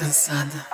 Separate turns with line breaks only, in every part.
cansada.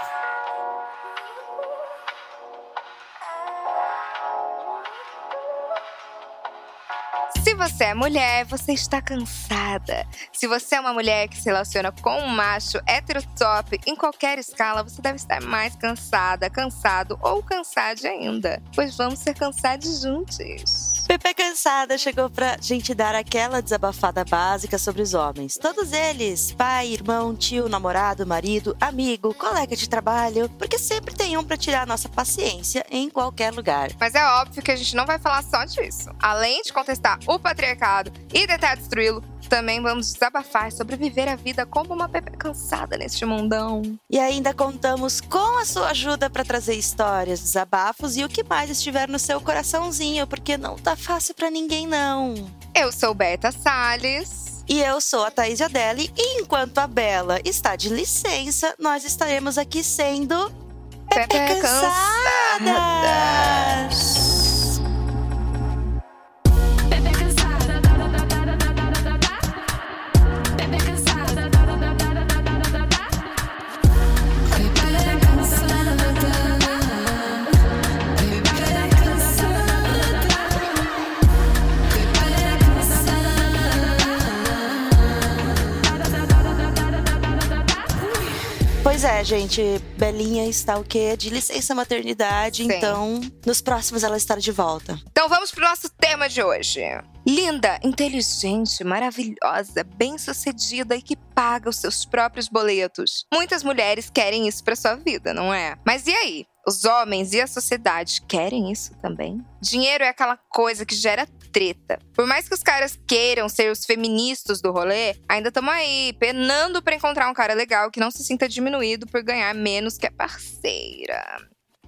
Se você é mulher, você está cansada. Se você é uma mulher que se relaciona com um macho heterotop em qualquer escala, você deve estar mais cansada, cansado ou cansada ainda. Pois vamos ser cansados juntos.
Pepe Cansada chegou pra gente dar aquela desabafada básica sobre os homens. Todos eles, pai, irmão, tio, namorado, marido, amigo, colega de trabalho, porque sempre tem um pra tirar a nossa paciência em qualquer lugar.
Mas é óbvio que a gente não vai falar só disso. Além de contestar o patriarcado e tentar destruí-lo, também vamos desabafar sobre viver a vida como uma Pepe cansada neste mundão.
E ainda contamos com a sua ajuda para trazer histórias, desabafos e o que mais estiver no seu coraçãozinho, porque não tá fácil para ninguém não.
Eu sou Berta Salles.
E eu sou a Thaís Adeli, e enquanto a Bela está de licença, nós estaremos aqui sendo
Pepe
Cansadas!
Bebê
Pois é, gente, Belinha está o quê? De licença maternidade,
Sim.
então nos próximos ela estará de volta.
Então vamos pro nosso tema de hoje. Linda, inteligente, maravilhosa, bem-sucedida e que paga os seus próprios boletos. Muitas mulheres querem isso pra sua vida, não é? Mas e aí? Os homens e a sociedade querem isso também? Dinheiro é aquela coisa que gera treta. Por mais que os caras queiram ser os feministas do rolê, ainda estamos aí, penando pra encontrar um cara legal que não se sinta diminuído por ganhar menos que a parceira.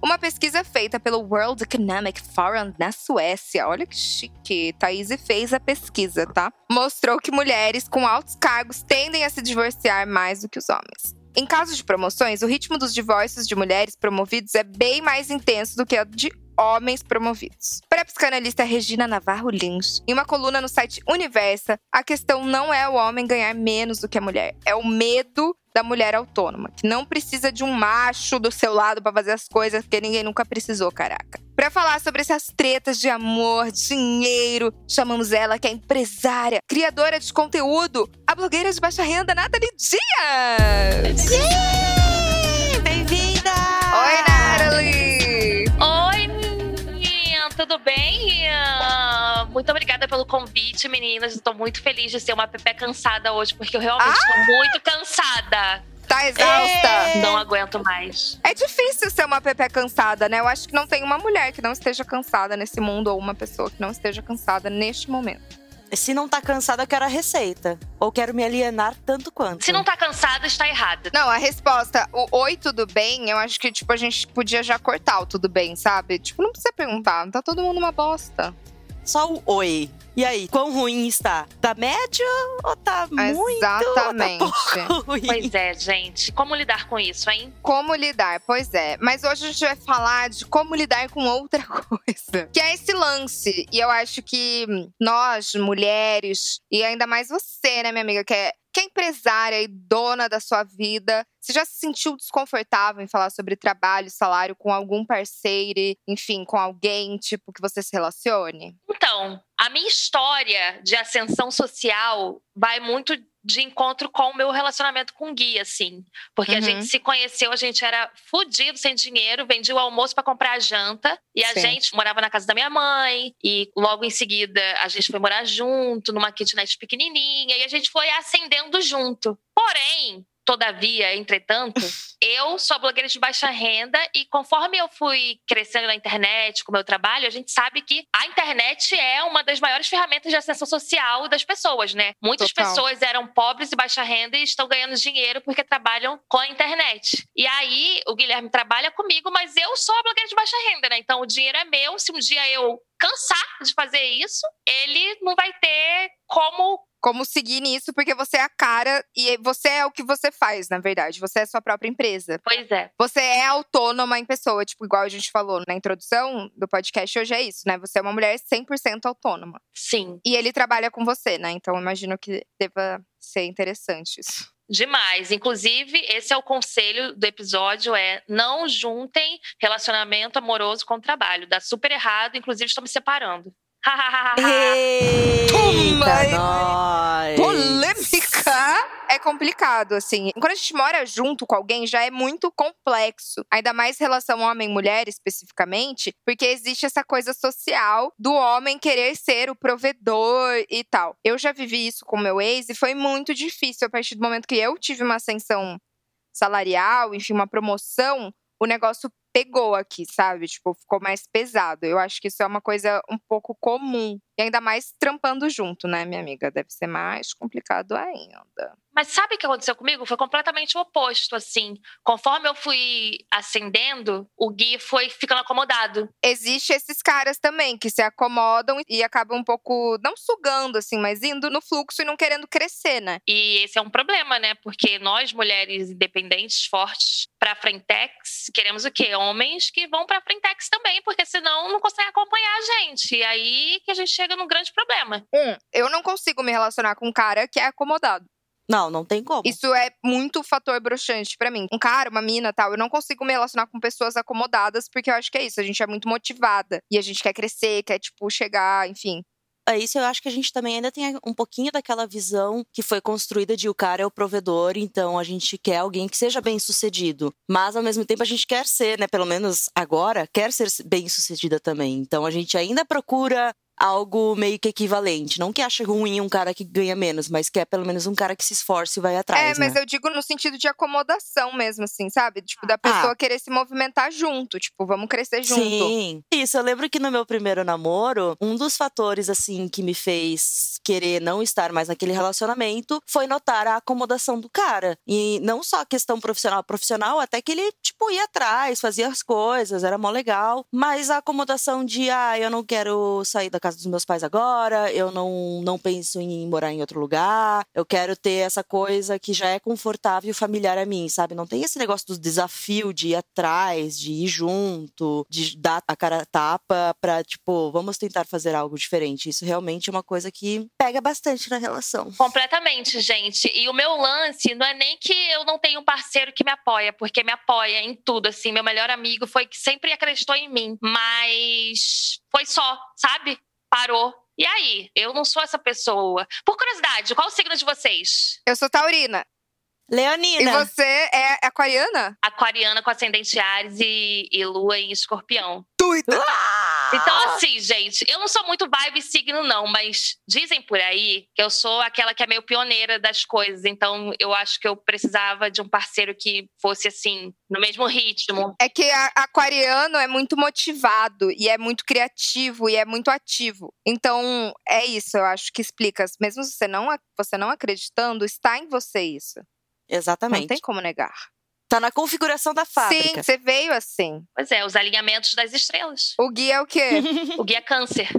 Uma pesquisa feita pelo World Economic Forum na Suécia, olha que chique, Thaís fez a pesquisa, tá? Mostrou que mulheres com altos cargos tendem a se divorciar mais do que os homens. Em casos de promoções, o ritmo dos divórcios de mulheres promovidos é bem mais intenso do que o de homens promovidos. Para a psicanalista Regina Navarro Lins, em uma coluna no site Universa, a questão não é o homem ganhar menos do que a mulher, é o medo da mulher autônoma, que não precisa de um macho do seu lado para fazer as coisas que ninguém nunca precisou, caraca. Para falar sobre essas tretas de amor, dinheiro, chamamos ela que é empresária, criadora de conteúdo, a blogueira de baixa renda Nathalie Dias.
Bem-vinda!
Oi,
Muito obrigada pelo convite, meninas. Estou muito feliz de ser uma Pepe cansada hoje, porque eu realmente estou muito cansada.
Tá exausta?
Não aguento mais.
É difícil ser uma Pepe cansada, né? Eu acho que não tem uma mulher que não esteja cansada nesse mundo ou uma pessoa que não esteja cansada neste momento.
Se não tá cansada, eu quero a receita. Ou quero me alienar tanto quanto.
Se não tá cansada, está errada.
Não, a resposta, o oi, tudo bem, eu acho que, tipo, a gente podia já cortar o tudo bem, sabe? Tipo, não precisa perguntar, tá todo mundo uma bosta.
Só o oi. E aí, quão ruim está? Tá médio ou tá muito?
Exatamente.
Ou tá pouco ruim?
Pois é, gente. Como lidar com isso, hein?
Como lidar? Pois é. Mas hoje a gente vai falar de como lidar com outra coisa. Que é esse lance. E eu acho que nós, mulheres, e ainda mais você, né, minha amiga, que é, é empresária e dona da sua vida, você já se sentiu desconfortável em falar sobre trabalho, salário com algum parceiro, enfim, com alguém, tipo, que você se relacione?
Então, a minha história de ascensão social vai muito de encontro com o meu relacionamento com o Gui, assim. Porque a
Uhum.
gente se conheceu, a gente era fudido, sem dinheiro, vendia o almoço pra comprar a janta. E a
Sim.
gente morava na casa da minha mãe. E logo em seguida, a gente foi morar junto, numa kitnet pequenininha. E a gente foi ascendendo junto. Porém, todavia, entretanto, eu sou blogueira de baixa renda e conforme eu fui crescendo na internet com o meu trabalho, a gente sabe que a internet é uma das maiores ferramentas de ascensão social das pessoas, né? Muitas
Total.
pessoas eram pobres e baixa renda e estão ganhando dinheiro porque trabalham com a internet. E aí, o Guilherme trabalha comigo, mas eu sou a blogueira de baixa renda, né? Então, o dinheiro é meu. Se um dia eu cansar de fazer isso, ele não vai ter como
Como seguir nisso, porque você é a cara e você é o que você faz, na verdade. Você é sua própria empresa.
Pois é.
Você é autônoma em pessoa, tipo, igual a gente falou na introdução do podcast hoje é isso, né? Você é uma mulher 100% autônoma.
Sim.
E ele trabalha com você, né? Então eu imagino que deva ser interessante isso.
Demais. Inclusive, esse é o conselho do episódio: é não juntem relacionamento amoroso com trabalho. Dá super errado, inclusive estou me separando.
Eita,
Toma!
nós!
Polêmica! É complicado, assim. Quando a gente mora junto com alguém, já é muito complexo. Ainda mais relação homem-mulher, especificamente, porque existe essa coisa social do homem querer ser o provedor e tal. Eu já vivi isso com meu ex e foi muito difícil. A partir do momento que eu tive uma ascensão salarial, enfim, uma promoção, o negócio pegou aqui, sabe? Tipo, ficou mais pesado. Eu acho que isso é uma coisa um pouco comum. E ainda mais trampando junto, né, minha amiga? Deve ser mais complicado ainda.
Mas sabe o que aconteceu comigo? Foi completamente o oposto, assim. Conforme eu fui ascendendo, o Gui foi ficando acomodado.
Existe esses caras também que se acomodam e acabam um pouco, não sugando, assim, mas indo no fluxo e não querendo crescer, né?
E esse é um problema, né? Porque nós, mulheres independentes, fortes, pra Frentex, queremos o quê? Homens que vão pra Frentex também, porque senão não conseguem acompanhar a gente. E aí que a gente chega num grande problema.
Um, eu não consigo me relacionar com um cara que é acomodado.
Não, não tem como.
Isso é muito fator broxante pra mim. Um cara, uma mina, tal, eu não consigo me relacionar com pessoas acomodadas, porque eu acho que é isso, a gente é muito motivada e a gente quer crescer, quer tipo chegar, enfim.
É isso, eu acho que a gente também ainda tem um pouquinho daquela visão que foi construída de o cara é o provedor, então a gente quer alguém que seja bem sucedido. Mas ao mesmo tempo a gente quer ser, né? Pelo menos agora, quer ser bem sucedida também. Então a gente ainda procura algo meio que equivalente. Não que ache ruim um cara que ganha menos, mas quer pelo menos um cara que se esforce e vai atrás.
é, mas
né?
eu digo no sentido de acomodação mesmo, assim, sabe? Tipo, da pessoa querer se movimentar junto. Tipo, vamos crescer junto.
Sim. Isso, eu lembro que no meu primeiro namoro, um dos fatores, assim, que me fez querer não estar mais naquele relacionamento foi notar a acomodação do cara. E não só a questão profissional, profissional, até que ele, tipo, ia atrás, fazia as coisas, era mó legal. Mas a acomodação de, ah, eu não quero sair da casa dos meus pais agora, eu não, não penso em morar em outro lugar, eu quero ter essa coisa que já é confortável e familiar a mim, sabe? Não tem esse negócio do desafio de ir atrás, de ir junto, de dar a cara tapa pra, tipo, vamos tentar fazer algo diferente. Isso realmente é uma coisa que pega bastante na relação.
Completamente, gente. E o meu lance não é nem que eu não tenho um parceiro que me apoia, porque me apoia em tudo, assim. Meu melhor amigo foi que sempre acreditou em mim. Mas foi só, sabe? Parou. E aí? Eu não sou essa pessoa. Por curiosidade, qual o signo de vocês?
Eu sou taurina. E
Leonina,
você é aquariana?
Aquariana com ascendente Ares e, e lua em escorpião.
Doida!
Então, assim, gente, eu não sou muito vibe signo, não, mas dizem por aí que eu sou aquela que é meio pioneira das coisas. Então, eu acho que eu precisava de um parceiro que fosse, assim, no mesmo ritmo.
É que a- aquariano é muito motivado e é muito criativo e é muito ativo. Então, é isso, eu acho que explica. Mesmo você não, você não acreditando, está em você isso. Não
exatamente.
tem como negar.
Tá na configuração da
Sim,
fábrica.
você veio assim.
Pois é, os alinhamentos das estrelas.
O Gui é o quê?
O guia câncer.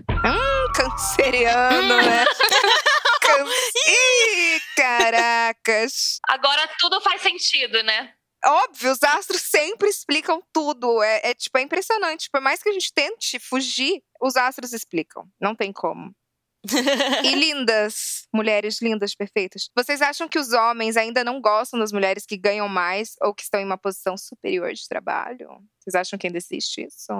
Canceriano, né? Can... Ih, caracas!
Agora tudo faz sentido, né?
Óbvio, os astros sempre explicam tudo. É, é, tipo, é impressionante. Por mais que a gente tente fugir, os astros explicam. Não tem como. E lindas, mulheres lindas, perfeitas. Vocês acham que os homens ainda não gostam das mulheres que ganham mais ou que estão em uma posição superior de trabalho? Vocês acham que ainda existe isso?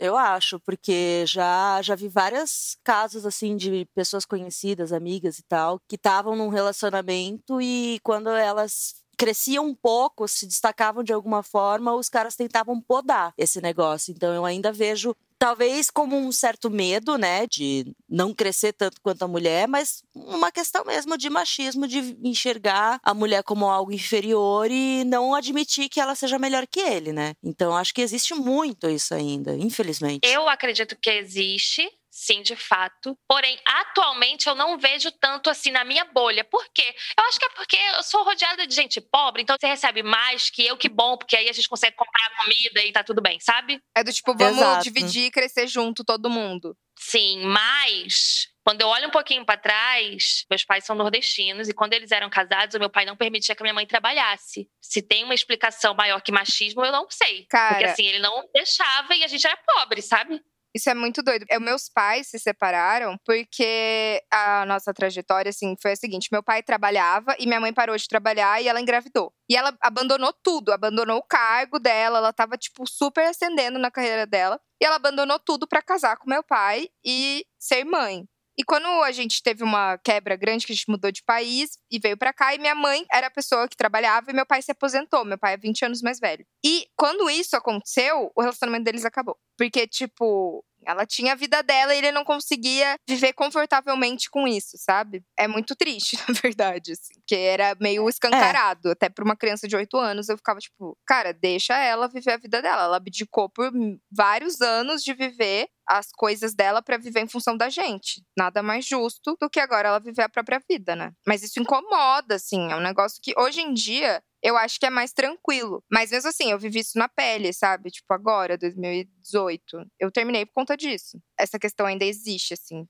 Eu acho, porque já já vi vários casos assim de pessoas conhecidas, amigas e tal, que estavam num relacionamento e quando elas cresciam um pouco, se destacavam de alguma forma, os caras tentavam podar esse negócio. Então eu ainda vejo talvez como um certo medo, né, de não crescer tanto quanto a mulher, mas uma questão mesmo de machismo, de enxergar a mulher como algo inferior e não admitir que ela seja melhor que ele, né? Então acho que existe muito isso ainda, infelizmente.
Eu acredito que existe, sim, de fato. Porém, atualmente eu não vejo tanto assim na minha bolha. Por quê? Eu acho que é porque eu sou rodeada de gente pobre, então você recebe mais que eu, que bom, porque aí a gente consegue comprar comida e tá tudo bem, sabe?
É do tipo, vamos
Exato.
dividir e crescer junto, todo mundo.
Sim, mas quando eu olho um pouquinho pra trás, meus pais são nordestinos e quando eles eram casados, o meu pai não permitia que a minha mãe trabalhasse. Se tem uma explicação maior que machismo, eu não sei. Porque
Cara,
assim, ele não deixava e a gente era pobre, sabe?
Isso é muito doido. É, meus pais se separaram porque a nossa trajetória, assim, foi a seguinte: meu pai trabalhava e minha mãe parou de trabalhar e ela engravidou. E ela abandonou tudo, abandonou o cargo dela, ela tava, tipo, super ascendendo na carreira dela. E ela abandonou tudo para casar com meu pai e ser mãe. E quando a gente teve uma quebra grande, que a gente mudou de país e veio para cá, e minha mãe era a pessoa que trabalhava e meu pai se aposentou. Meu pai é 20 anos mais velho. E quando isso aconteceu, o relacionamento deles acabou. Porque, tipo, ela tinha a vida dela e ele não conseguia viver confortavelmente com isso, sabe? É muito triste, na verdade, assim, porque era meio escancarado. É. Até pra uma criança de 8 anos, eu ficava tipo, cara, deixa ela viver a vida dela. Ela abdicou por vários anos de viver as coisas dela para viver em função da gente. Nada mais justo do que agora ela viver a própria vida, né? Mas isso incomoda, assim. É um negócio que hoje em dia eu acho que é mais tranquilo. Mas mesmo assim, eu vivi isso na pele, sabe? Tipo, agora, 2018. Eu terminei por conta disso. Essa questão ainda existe, assim.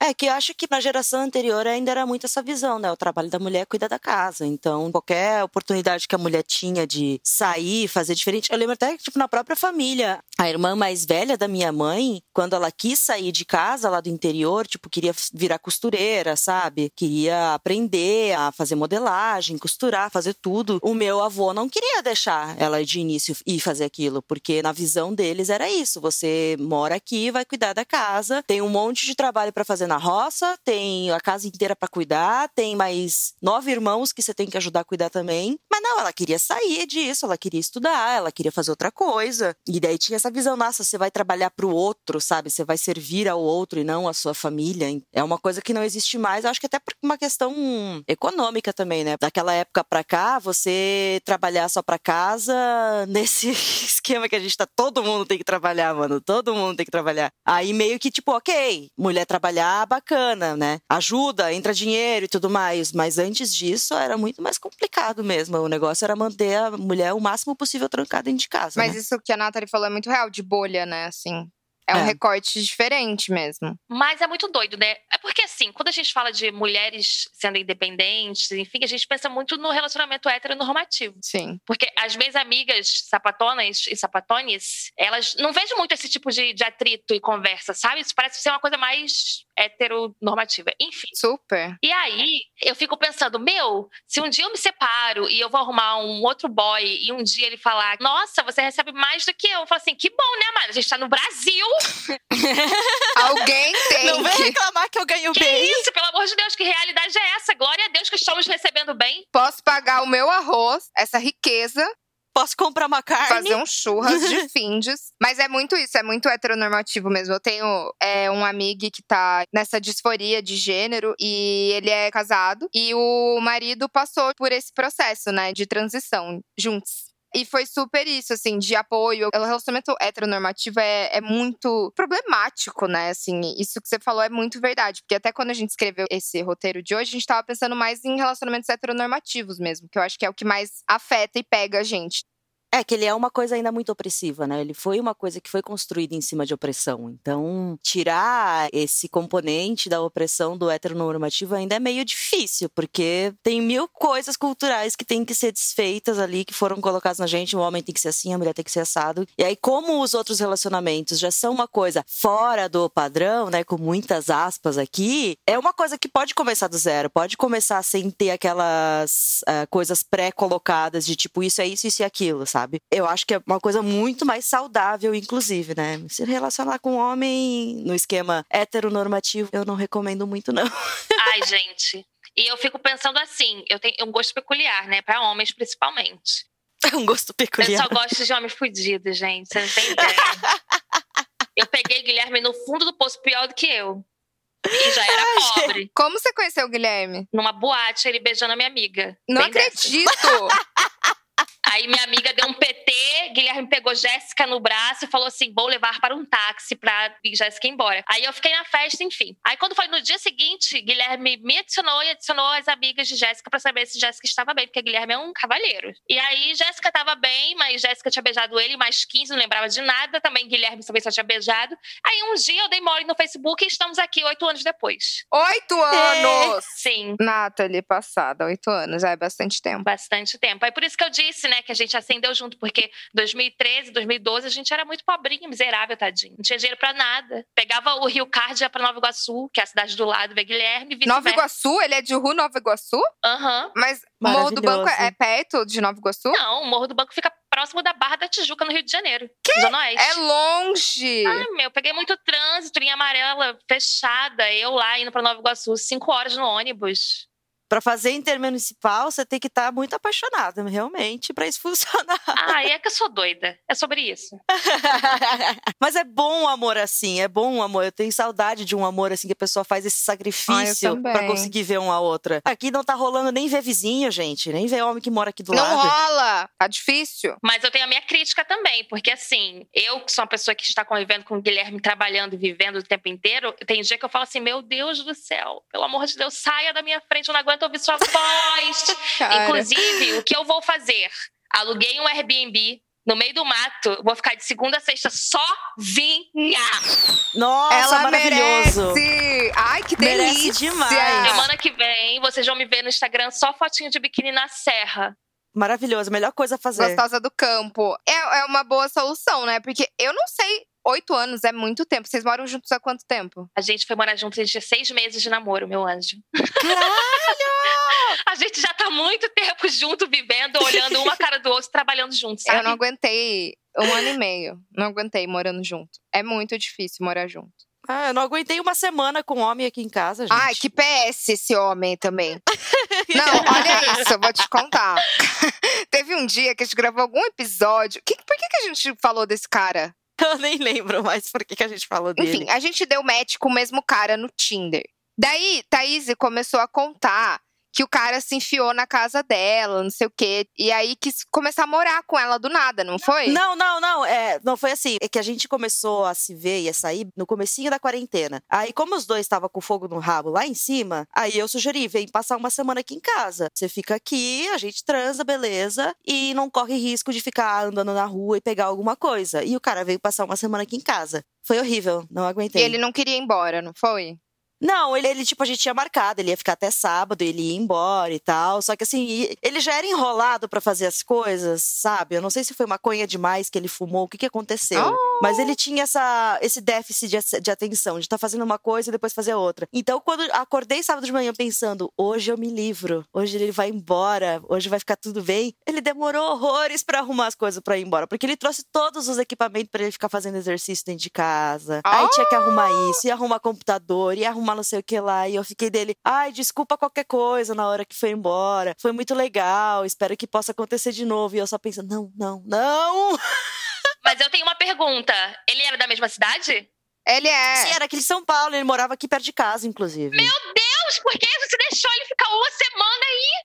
É que eu acho que na geração anterior ainda era muito essa visão, né? O trabalho da mulher é cuidar da casa. Então, qualquer oportunidade que a mulher tinha de sair, fazer diferente. Eu lembro até que, tipo, na própria família, a irmã mais velha da minha mãe, quando ela quis sair de casa lá do interior, tipo, queria virar costureira, sabe? Queria aprender a fazer modelagem, costurar, fazer tudo. O meu avô não queria deixar ela de início ir fazer aquilo, porque na visão deles era isso: você mora aqui, vai cuidar da casa, tem um monte de trabalho para fazer na roça, tem a casa inteira para cuidar, tem mais nove irmãos que você tem que ajudar a cuidar também. Mas não, ela queria sair disso, ela queria estudar, ela queria fazer outra coisa. E daí tinha essa visão, nossa, você vai trabalhar para o outro, sabe? Você vai servir ao outro e não à sua família. É uma coisa que não existe mais. Eu acho que até por uma questão econômica também, né? Daquela época para cá, você trabalhar só para casa nesse esquema que a gente tá, todo mundo tem que trabalhar, mano. Todo mundo tem que trabalhar. Aí meio que tipo, OK, mulher trabalhar bacana, né? Ajuda, entra dinheiro e tudo mais. Mas antes disso era muito mais complicado mesmo. O negócio era manter a mulher o máximo possível trancada dentro de casa.
Mas
né?
isso que a Nathalie falou é muito real, de bolha, né? Assim. É um é. recorte diferente mesmo.
Mas é muito doido, né? É porque, assim, quando a gente fala de mulheres sendo independentes, enfim, a gente pensa muito no relacionamento heteronormativo.
Sim.
Porque as minhas amigas sapatonas e sapatones, elas não vejo muito esse tipo de, de atrito e conversa, sabe? Isso parece ser uma coisa mais heteronormativa. Enfim.
Super.
E aí, eu fico pensando, meu, se um dia eu me separo e eu vou arrumar um outro boy e um dia ele falar, nossa, você recebe mais do que eu. Eu falo assim, que bom, né, mano? A gente tá no Brasil.
Alguém tem
Não vem
que...
reclamar que eu ganho
que
bem.
isso, pelo amor de Deus, que realidade é essa? Glória a Deus que estamos recebendo bem.
Posso pagar o meu arroz, essa riqueza,
Posso comprar uma carne.
fazer um churras de findes. Mas é muito isso, é muito heteronormativo mesmo. Eu tenho é, um amigo que tá nessa disforia de gênero e ele é casado. E o marido passou por esse processo, né, de transição juntos. E foi super isso, assim, de apoio. O relacionamento heteronormativo é, é muito problemático, né? Assim, isso que você falou é muito verdade. Porque até quando a gente escreveu esse roteiro de hoje, a gente tava pensando mais em relacionamentos heteronormativos mesmo, que eu acho que é o que mais afeta e pega a gente.
É que ele é uma coisa ainda muito opressiva, né? Ele foi uma coisa que foi construída em cima de opressão. Então, tirar esse componente da opressão do heteronormativo ainda é meio difícil, porque tem mil coisas culturais que têm que ser desfeitas ali, que foram colocadas na gente. O homem tem que ser assim, a mulher tem que ser assado. E aí, como os outros relacionamentos já são uma coisa fora do padrão, né? Com muitas aspas aqui, é uma coisa que pode começar do zero, pode começar sem ter aquelas uh, coisas pré-colocadas de tipo, isso é isso, isso e aquilo, sabe? Sabe? Eu acho que é uma coisa muito mais saudável, inclusive, né? Se relacionar com um homem no esquema heteronormativo, eu não recomendo muito, não.
Ai, gente. E eu fico pensando assim, eu tenho um gosto peculiar, né? Para homens, principalmente.
um gosto peculiar.
Eu só gosto de homens fudidos, gente. Você não tem ideia. eu peguei Guilherme no fundo do poço pior do que eu. E já era
Ai,
pobre.
Como você conheceu o Guilherme?
Numa boate, ele beijando a minha amiga.
Não acredito!
Aí minha amiga deu um PT, Guilherme pegou Jéssica no braço e falou assim: vou levar para um táxi pra Jéssica ir embora. Aí eu fiquei na festa, enfim. Aí quando foi no dia seguinte, Guilherme me adicionou e adicionou as amigas de Jéssica pra saber se Jéssica estava bem, porque Guilherme é um cavalheiro. E aí Jéssica tava bem, mas Jéssica tinha beijado ele, mais 15, não lembrava de nada. Também Guilherme também só tinha beijado. Aí um dia eu dei mole no Facebook e estamos aqui oito anos depois.
Oito anos!
Sim.
Nathalie, passada, oito anos, já é bastante tempo.
Bastante tempo. Aí por isso que eu disse, né, que a gente acendeu junto, porque 2013, 2012, a gente era muito pobrinho, miserável, tadinho. Não tinha dinheiro pra nada. Pegava o Rio Card ia pra Nova Iguaçu, que é a cidade do lado, ver Guilherme,
Nova Iguaçu? Ele é de Ru, NovaIguaçu?
Aham.
Mas o Morro do Banco é perto de Nova Iguaçu?
Não, o Morro do Banco fica próximo da Barra da Tijuca, no Rio de Janeiro. Zona Oeste.
É longe.
Ah, meu, peguei muito trânsito, linha amarela fechada, eu lá indo pra Nova Iguaçu, cinco horas no ônibus.
Pra fazer intermunicipal, você tem que estar muito apaixonado, realmente, pra isso funcionar.
Ah, é que eu sou doida. É sobre isso.
Mas é bom um amor assim, é bom um amor. Eu tenho saudade de um amor assim que a pessoa faz esse sacrifício
também.
pra conseguir ver uma a outra. Aqui não tá rolando nem ver vizinho, gente, nem ver homem que mora aqui do
Não
lado.
rola. Tá difícil.
Mas eu tenho a minha crítica também, porque assim, eu que sou uma pessoa que está convivendo com o Guilherme, trabalhando e vivendo o tempo inteiro, tem dia que eu falo assim, meu Deus do céu, pelo amor de Deus, saia da minha frente, eu não aguento ouvir sua voz. Inclusive, o que eu vou fazer? Aluguei um Airbnb no meio do mato, vou ficar de segunda a sexta sozinha.
Nossa,
Ela
maravilhoso.
merece. Ai, que
Merece
delícia.
demais.
Semana que vem, vocês vão me ver no Instagram só fotinho de biquíni na serra.
Maravilhoso, melhor coisa a fazer.
Gostosa do campo. É, é uma boa solução, né? Porque eu não sei. Oito anos é muito tempo. Vocês moram juntos há quanto tempo?
A gente foi morar juntos desde seis meses de namoro, meu anjo.
Caralho!
A gente já tá muito tempo junto, vivendo, olhando uma cara do outro, trabalhando juntos, sabe?
Eu não aguentei um ano e meio. Não aguentei morando junto. É muito difícil morar junto.
Ah, eu não aguentei uma semana com homem aqui em casa, gente.
Ai, que PS esse homem também. Não, olha isso, eu vou te contar. Teve um dia que a gente gravou algum episódio. Que- por que, que a gente falou desse cara?
Eu nem lembro mais por que, que a gente falou dele.
Enfim, a gente deu match com o mesmo cara no Tinder. Daí, Thaís começou a contar que o cara se enfiou na casa dela, não sei o quê. E aí quis começar a morar com ela do nada, não foi?
Não, não, não. É, não foi assim. É que a gente começou a se ver e a sair no comecinho da quarentena. Aí, como os dois estavam com fogo no rabo lá em cima, aí eu sugeri, vem passar uma semana aqui em casa. Você fica aqui, a gente transa, beleza, e não corre risco de ficar andando na rua e pegar alguma coisa. E o cara veio passar uma semana aqui em casa. Foi horrível, não
E
aguentei.
ele não queria ir embora, não foi?
Não, ele, ele, tipo, a gente tinha marcado, ele ia ficar até sábado, ele ia embora e tal. Só que assim, e- ele já era enrolado pra fazer as coisas, sabe? Eu não sei se foi maconha demais que ele fumou, o que que aconteceu.
Oh.
Mas ele tinha essa, esse déficit de, de atenção, de estar fazendo uma coisa e depois fazer outra. Então, quando acordei sábado de manhã pensando, hoje eu me livro, hoje ele vai embora, hoje vai ficar tudo bem, ele demorou horrores pra arrumar as coisas pra ir embora. Porque ele trouxe todos os equipamentos pra ele ficar fazendo exercício dentro de casa. Aí tinha que arrumar isso, ia arrumar computador, ia arrumar não sei o que lá. E eu fiquei dele, ai, desculpa qualquer coisa na hora que foi embora. Foi muito legal, espero que possa acontecer de novo. E eu só pensando, não, não, não.
Mas eu tenho uma pergunta. Ele era da mesma cidade?
Ele é.
Sim, era aqui de São Paulo, ele morava aqui perto de casa, inclusive.
Deus, por que você deixou ele ficar uma semana aí?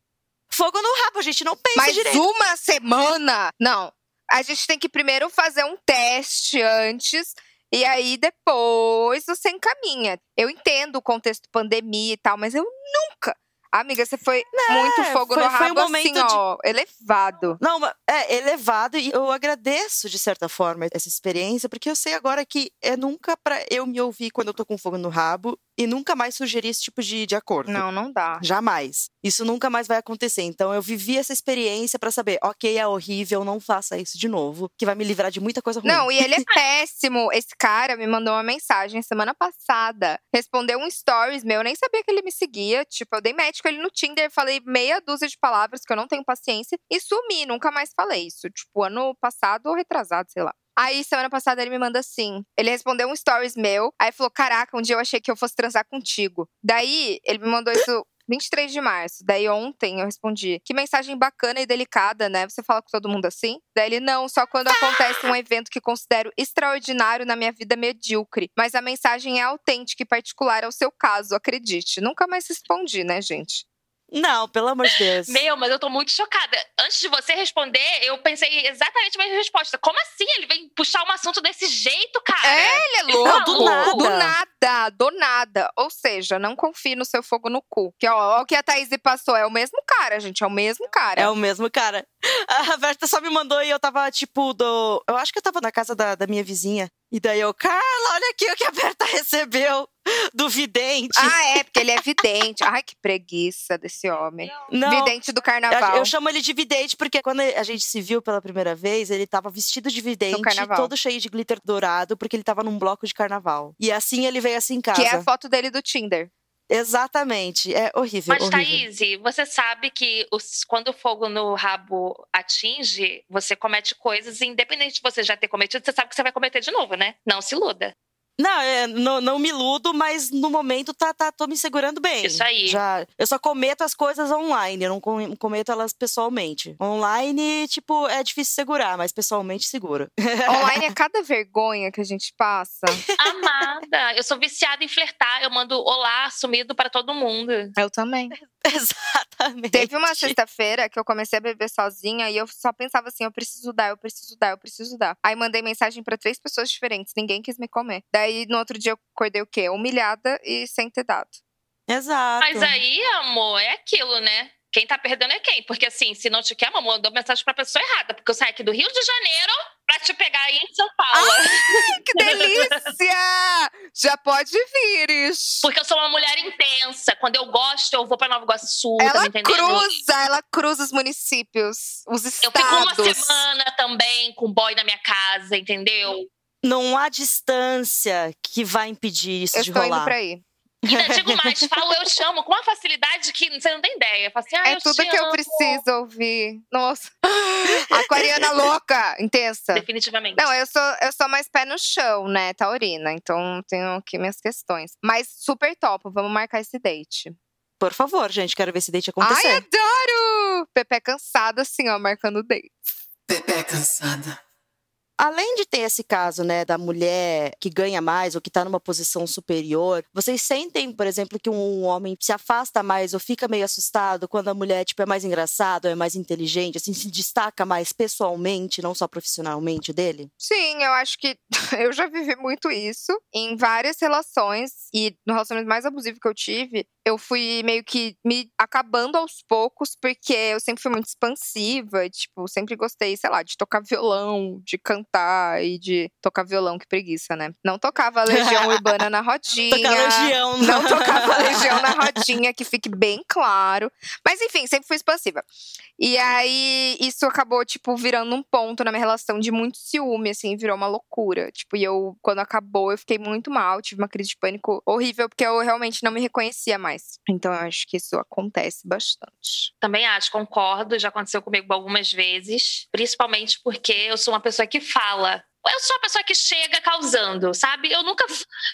Fogo no rabo, a gente não pensa
Mas
direito.
uma semana? Não. A gente tem que primeiro fazer um teste antes. E aí depois você encaminha. Eu entendo o contexto pandemia e tal, mas eu nunca. Amiga, você foi muito fogo
foi-
no
foi
rabo
um momento
assim,
de-
ó, elevado.
Não, é elevado e eu agradeço, de certa forma, essa experiência, porque eu sei agora que é nunca pra eu me ouvir quando eu tô com fogo no rabo e nunca mais sugerir esse tipo de, de acordo.
Não, não dá.
Jamais. Isso nunca mais vai acontecer. Então eu vivi essa experiência pra saber, ok, é horrível, não faça isso de novo, que vai me livrar de muita coisa ruim.
Não, e ele é péssimo. Esse cara me mandou uma mensagem semana passada. Respondeu um stories meu, eu nem sabia que ele me seguia. Tipo, eu dei com ele no Tinder, falei meia dúzia de palavras que eu não tenho paciência e sumi, nunca mais falei isso. Tipo, ano passado ou retrasado, sei lá. Aí, semana passada, ele me manda assim. Ele respondeu um stories meu. Aí falou: Caraca, um dia eu achei que eu fosse transar contigo. Daí, ele me mandou isso 23 de março. Daí, ontem, eu respondi: Que mensagem bacana e delicada, né? Você fala com todo mundo assim? Daí, ele: Não, só quando acontece um evento que considero extraordinário na minha vida medíocre. Mas a mensagem é autêntica e particular ao seu caso, acredite. Nunca mais respondi, né, gente?
Não, pelo amor de Deus.
Meu, mas eu tô muito chocada. Antes de você responder, eu pensei exatamente a mesma resposta. Como assim? Ele vem puxar um assunto desse jeito, cara?
É, ele é louco.
Não, do nada.
Do nada, do nada. Ou seja, não confie no seu fogo no cu. Que, ó, ó, o que a Thaís passou é o mesmo cara, gente. É o mesmo cara.
É o mesmo cara. A Berta só me mandou e eu tava, tipo, do. Eu acho que eu tava na casa da, da minha vizinha. E daí eu, Carla, olha aqui o que a Berta recebeu do vidente.
Ah, é, porque ele é vidente. Ai, que preguiça desse homem.
Não,
Vidente do carnaval.
eu chamo ele de vidente porque quando a gente se viu pela primeira vez, ele tava vestido de vidente, todo cheio de glitter dourado, porque ele tava num bloco de carnaval. E assim ele veio assim em casa.
Que é a foto dele do Tinder.
Exatamente. É horrível.
Mas,
horrível.
Thaís, você sabe que os- quando o fogo no rabo atinge, você comete coisas, independente de você já ter cometido, você sabe que você vai cometer de novo, né? Não se iluda.
Não, é, não, não me iludo, mas no momento tá, tá, tô me segurando bem.
Isso aí.
Já, eu só cometo as coisas online, eu não com- cometo elas pessoalmente. Online, tipo, é difícil segurar, mas pessoalmente seguro.
Online é cada vergonha que a gente passa.
Amada, eu sou viciada em flertar, eu mando olá sumido para todo mundo.
Eu também.
Exatamente.
Teve uma sexta-feira que eu comecei a beber sozinha e eu só pensava assim: eu preciso dar, eu preciso dar, eu preciso dar. Aí mandei mensagem pra três pessoas diferentes, ninguém quis me comer. Daí no outro dia eu acordei o quê? Humilhada e sem ter dado.
Exato.
Mas aí, amor, é aquilo, né? Quem tá perdendo é quem? Porque assim, se não te quer, amor, eu dou mensagem pra pessoa errada. Porque eu saio aqui do Rio de Janeiro pra te pegar aí em São Paulo.
Que delícia! Já pode vir, Ish.
Porque eu sou uma mulher intensa. Quando eu gosto, eu vou pra Nova Iguaçu, tá me
Ela
entendendo?
cruza, ela cruza os municípios, os
Eu
estados.
fico uma semana também com boy na minha casa, entendeu?
Não há distância que vai impedir isso
Eu
de
estou
rolar.
indo pra aí.
E ainda digo mais, falo eu te amo com uma facilidade que você não tem ideia. Eu falo assim, ah,
É
eu
tudo
te
que eu
amo.
preciso ouvir. Nossa. Aquariana louca, intensa.
Definitivamente.
Não, eu sou, eu sou mais pé no chão, né, taurina. Então tenho aqui minhas questões. Mas super top, vamos marcar esse date.
Por favor, gente, quero ver esse date acontecer.
Ai, adoro! Pepe é cansado assim, ó, marcando date.
Pepe cansada.
Além de ter esse caso, né, da mulher que ganha mais ou que tá numa posição superior, vocês sentem, por exemplo, que um homem se afasta mais ou fica meio assustado quando a mulher, tipo, é mais engraçada, é mais inteligente, assim, se destaca mais pessoalmente, não só profissionalmente dele?
Sim, eu acho que eu já vivi muito isso em várias relações. E no relacionamento mais abusivo que eu tive, eu fui meio que me acabando aos poucos, porque eu sempre fui muito expansiva. Tipo, sempre gostei, sei lá, de tocar violão, de cantar e de tocar violão, que preguiça, né? Não tocava Legião Urbana na rodinha.
Tocar legião.
Não tocava Legião na rodinha, que fique bem claro. Mas enfim, sempre fui expansiva. E aí, isso acabou, tipo, virando um ponto na minha relação de muito ciúme, assim, virou uma loucura. Tipo, e eu, quando acabou, eu fiquei muito mal, tive uma crise de pânico horrível, porque eu realmente não me reconhecia mais. Então, eu acho que isso acontece bastante.
Também acho, concordo, já aconteceu comigo algumas vezes, principalmente porque eu sou uma pessoa que fala. Eu sou uma pessoa que chega causando, sabe? Eu nunca,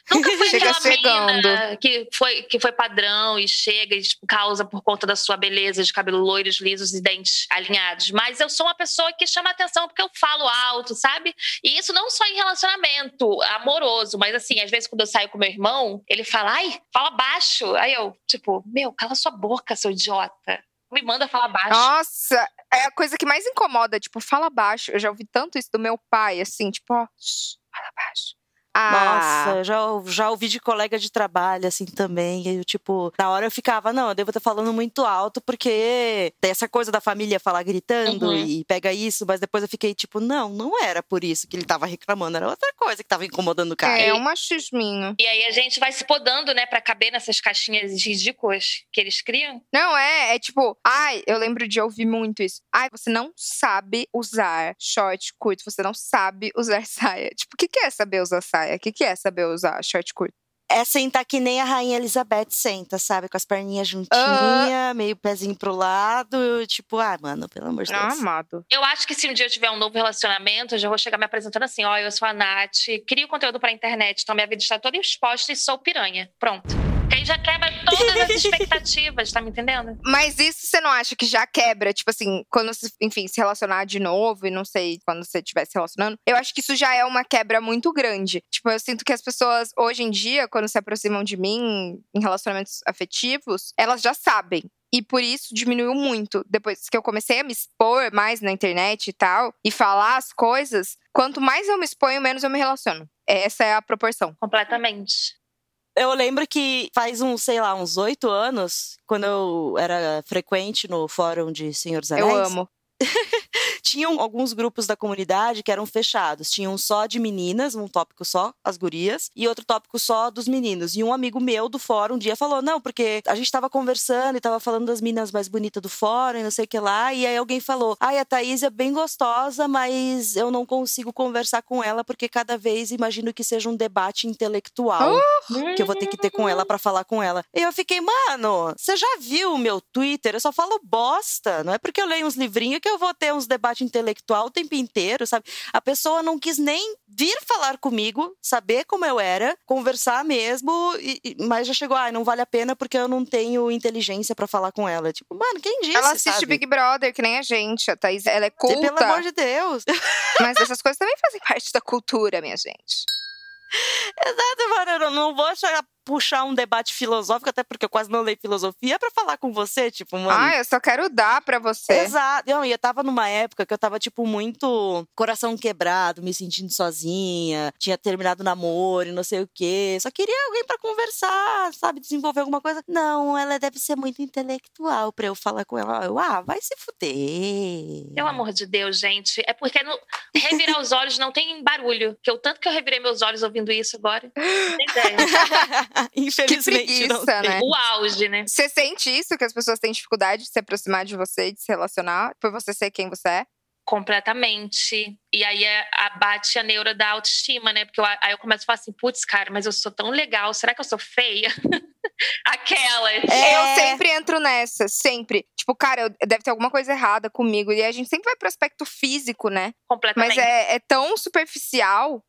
nunca fui
Chega
aquela menina
chegando.
que foi, que foi padrão e chega e tipo, causa por conta da sua beleza de cabelo loiros, lisos e dentes alinhados. Mas eu sou uma pessoa que chama atenção porque eu falo alto, sabe? E isso não só em relacionamento amoroso, mas assim, às vezes quando eu saio com meu irmão, ele fala, ai, fala baixo. Aí eu, tipo, meu, cala sua boca, seu idiota. Me manda falar baixo.
Nossa, é a coisa que mais incomoda, tipo, fala baixo. Eu já ouvi tanto isso do meu pai, assim, tipo, ó, shh, fala baixo. Ah,
Nossa, eu já, já ouvi de colega de trabalho, assim, também. E eu, tipo, na hora eu ficava, não, eu devo estar falando muito alto, porque tem essa coisa da família falar gritando
Uhum.
e pega isso, mas depois eu fiquei, tipo, não, não era por isso que ele tava reclamando, era outra coisa que tava incomodando o cara.
é um machisminho.
E aí a gente vai se podando, né, pra caber nessas caixinhas ridículas que eles criam.
Não, é, é tipo, ai, eu lembro de ouvir muito isso. Ai, você não sabe usar short curto, você não sabe usar saia. Tipo, o que, que é saber usar saia? O que, que é saber usar short curto?
É sentar que nem a Rainha Elizabeth senta, sabe? Com as perninhas juntinhas,
Aham.
meio pezinho pro lado, tipo, ah, mano, pelo amor de
Ah,
Deus.
amado.
Eu acho que se um dia eu tiver um novo relacionamento, eu já vou chegar me apresentando assim: ó, eu sou a Nath, crio conteúdo pra internet, então minha vida está toda exposta e sou piranha. Pronto. Que aí já quebra todas as expectativas, tá me entendendo?
Mas isso você não acha que já quebra? Tipo assim, quando, se, enfim, se relacionar de novo e não sei, quando você estiver se relacionando. Eu acho que isso já é uma quebra muito grande. Tipo, eu sinto que as pessoas, hoje em dia, quando se aproximam de mim em relacionamentos afetivos, elas já sabem. E por isso diminuiu muito. Depois que eu comecei a me expor mais na internet e tal, e falar as coisas, quanto mais eu me exponho, menos eu me relaciono. Essa é a proporção.
Completamente.
Eu lembro que faz uns, sei lá, uns oito anos, quando eu era frequente no fórum de Senhor dos Anéis.
Eu amo.
tinham alguns grupos da comunidade que eram fechados. Tinham só de meninas, um tópico só, as gurias, e outro tópico só dos meninos. E um amigo meu do fórum um dia falou: não, porque a gente tava conversando e tava falando das meninas mais bonitas do fórum e não sei o que lá. E aí alguém falou: ai, a Thaís é bem gostosa, mas eu não consigo conversar com ela porque cada vez imagino que seja um debate intelectual que eu vou ter que ter com ela pra falar com ela. E eu fiquei, mano, você já viu o meu Twitter? Eu só falo bosta. Não é porque eu leio uns livrinhos que eu vou ter uns debates intelectual o tempo inteiro, sabe? A pessoa não quis nem vir falar comigo, saber como eu era, conversar mesmo, e- mas já chegou, ai, não vale a pena porque eu não tenho inteligência pra falar com ela. Tipo, mano, quem disse?
Ela assiste
sabe?
Big Brother, que nem a gente. A Thaís, ela é
E, Pelo
culta.
amor de Deus.
Mas essas coisas também fazem parte da cultura, minha gente.
Exato, mano. Eu não vou achar- puxar um debate filosófico, até porque eu quase não leio filosofia, pra falar com você, tipo, mano.
Ah, eu só quero dar pra você.
Exato. Não, e eu tava numa época que eu tava, tipo, muito coração quebrado, me sentindo sozinha, tinha terminado o namoro e não sei o quê. Só queria alguém pra conversar, sabe? Desenvolver alguma coisa. Não, ela deve ser muito intelectual pra eu falar com ela. Eu, ah, vai se fuder.
Pelo amor de Deus, gente. É porque no... revirar os olhos não tem barulho. Que eu tanto que eu revirei meus olhos ouvindo isso agora. Não tem ideia.
Infelizmente, não
preguiça,
tem.
né?
O auge, né?
Você sente isso, que as pessoas têm dificuldade de se aproximar de você, de se relacionar, por você ser quem você é?
Completamente. E aí é- abate a neura da autoestima, né? Porque eu- aí eu começo a falar assim, putz, cara, mas eu sou tão legal, será que eu sou feia? Aquelas.
É.
Eu sempre entro nessa, sempre. Tipo, cara, eu- deve ter alguma coisa errada comigo. E a gente sempre vai pro aspecto físico, né?
Completamente.
Mas é, é tão superficial.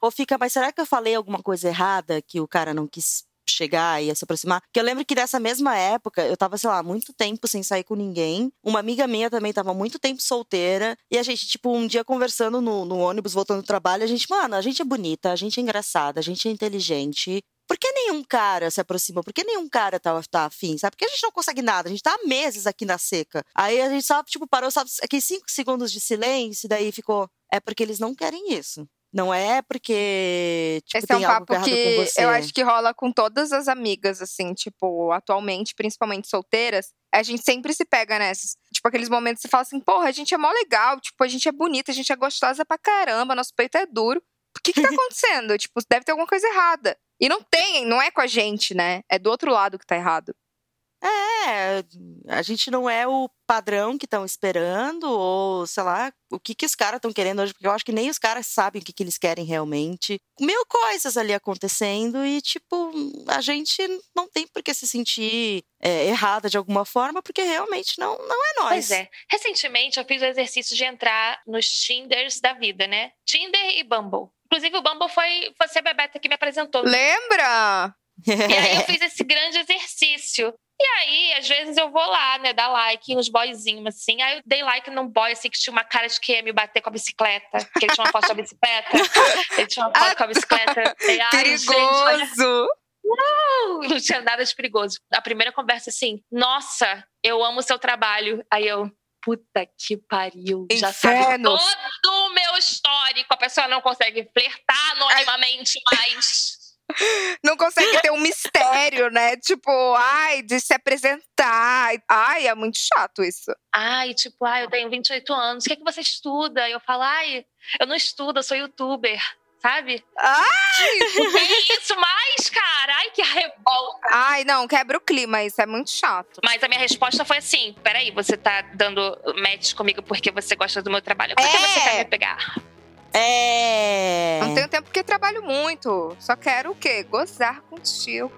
Ou fica, mas será que eu falei alguma coisa errada que o cara não quis chegar e se aproximar? Porque eu lembro que nessa mesma época, eu tava, sei lá, muito tempo sem sair com ninguém. Uma amiga minha também tava muito tempo solteira. E a gente, tipo, um dia conversando no, no ônibus, voltando do trabalho, a gente, mano, a gente é bonita, a gente é engraçada, a gente é inteligente. Por que nenhum cara se aproxima? Por que nenhum cara tá, tá afim, sabe? Porque a gente não consegue nada, a gente tá há meses aqui na seca. Aí a gente só, tipo, parou, sabe, aqui cinco segundos de silêncio, daí ficou. É porque eles não querem isso. Não é porque, tipo,
Esse é um papo que eu acho que rola com todas as amigas, assim, tipo, atualmente, principalmente solteiras. A gente sempre se pega nessas. Tipo, aqueles momentos que você fala assim, porra, a gente é mó legal, tipo, a gente é bonita, a gente é gostosa pra caramba, nosso peito é duro. O que que tá acontecendo? tipo, deve ter alguma coisa errada. E não tem, não é com a gente, né? É do outro lado que tá errado.
É, a gente não é o padrão que estão esperando, ou sei lá, o que, que os caras estão querendo hoje, porque eu acho que nem os caras sabem o que, que eles querem realmente. Mil coisas ali acontecendo e, tipo, a gente não tem por que se sentir é, errada de alguma forma, porque realmente não, não é nós.
Pois é. Recentemente eu fiz o exercício de entrar nos Tinders da vida, né? Tinder e Bumble. Inclusive o Bumble foi você, a Bebeto, que me apresentou.
Lembra?
E aí eu fiz esse grande exercício. E aí, às vezes eu vou lá, né, dar like nos boyzinhos, assim. Aí eu dei like num boy, assim, que tinha uma cara de que ia me bater com a bicicleta. Que ele tinha uma foto da bicicleta. Ele tinha uma foto com a bicicleta. E, ai, gente, olha,
Perigoso!
não tinha nada de perigoso. A primeira conversa, assim, nossa, eu amo o seu trabalho. Aí eu, puta que pariu. Já sabe todo o meu histórico. A pessoa não consegue flertar anonimamente mais.
Não consegue ter um mistério, né? Tipo, ai, de se apresentar. Ai, é muito chato isso.
Ai, tipo, ai, eu tenho 28 anos. O que é que você estuda? Eu falo, ai, eu não estudo, eu sou youtuber. Sabe?
Ai,
Não tem isso mais, cara. Ai, que revolta.
ai, não, quebra o clima, isso é muito chato.
Mas a minha resposta foi assim: peraí, você tá dando match comigo porque você gosta do meu trabalho? Por que
É.
você quer me pegar?
É.
Não tenho tempo porque trabalho muito. Só quero o quê? Gozar contigo.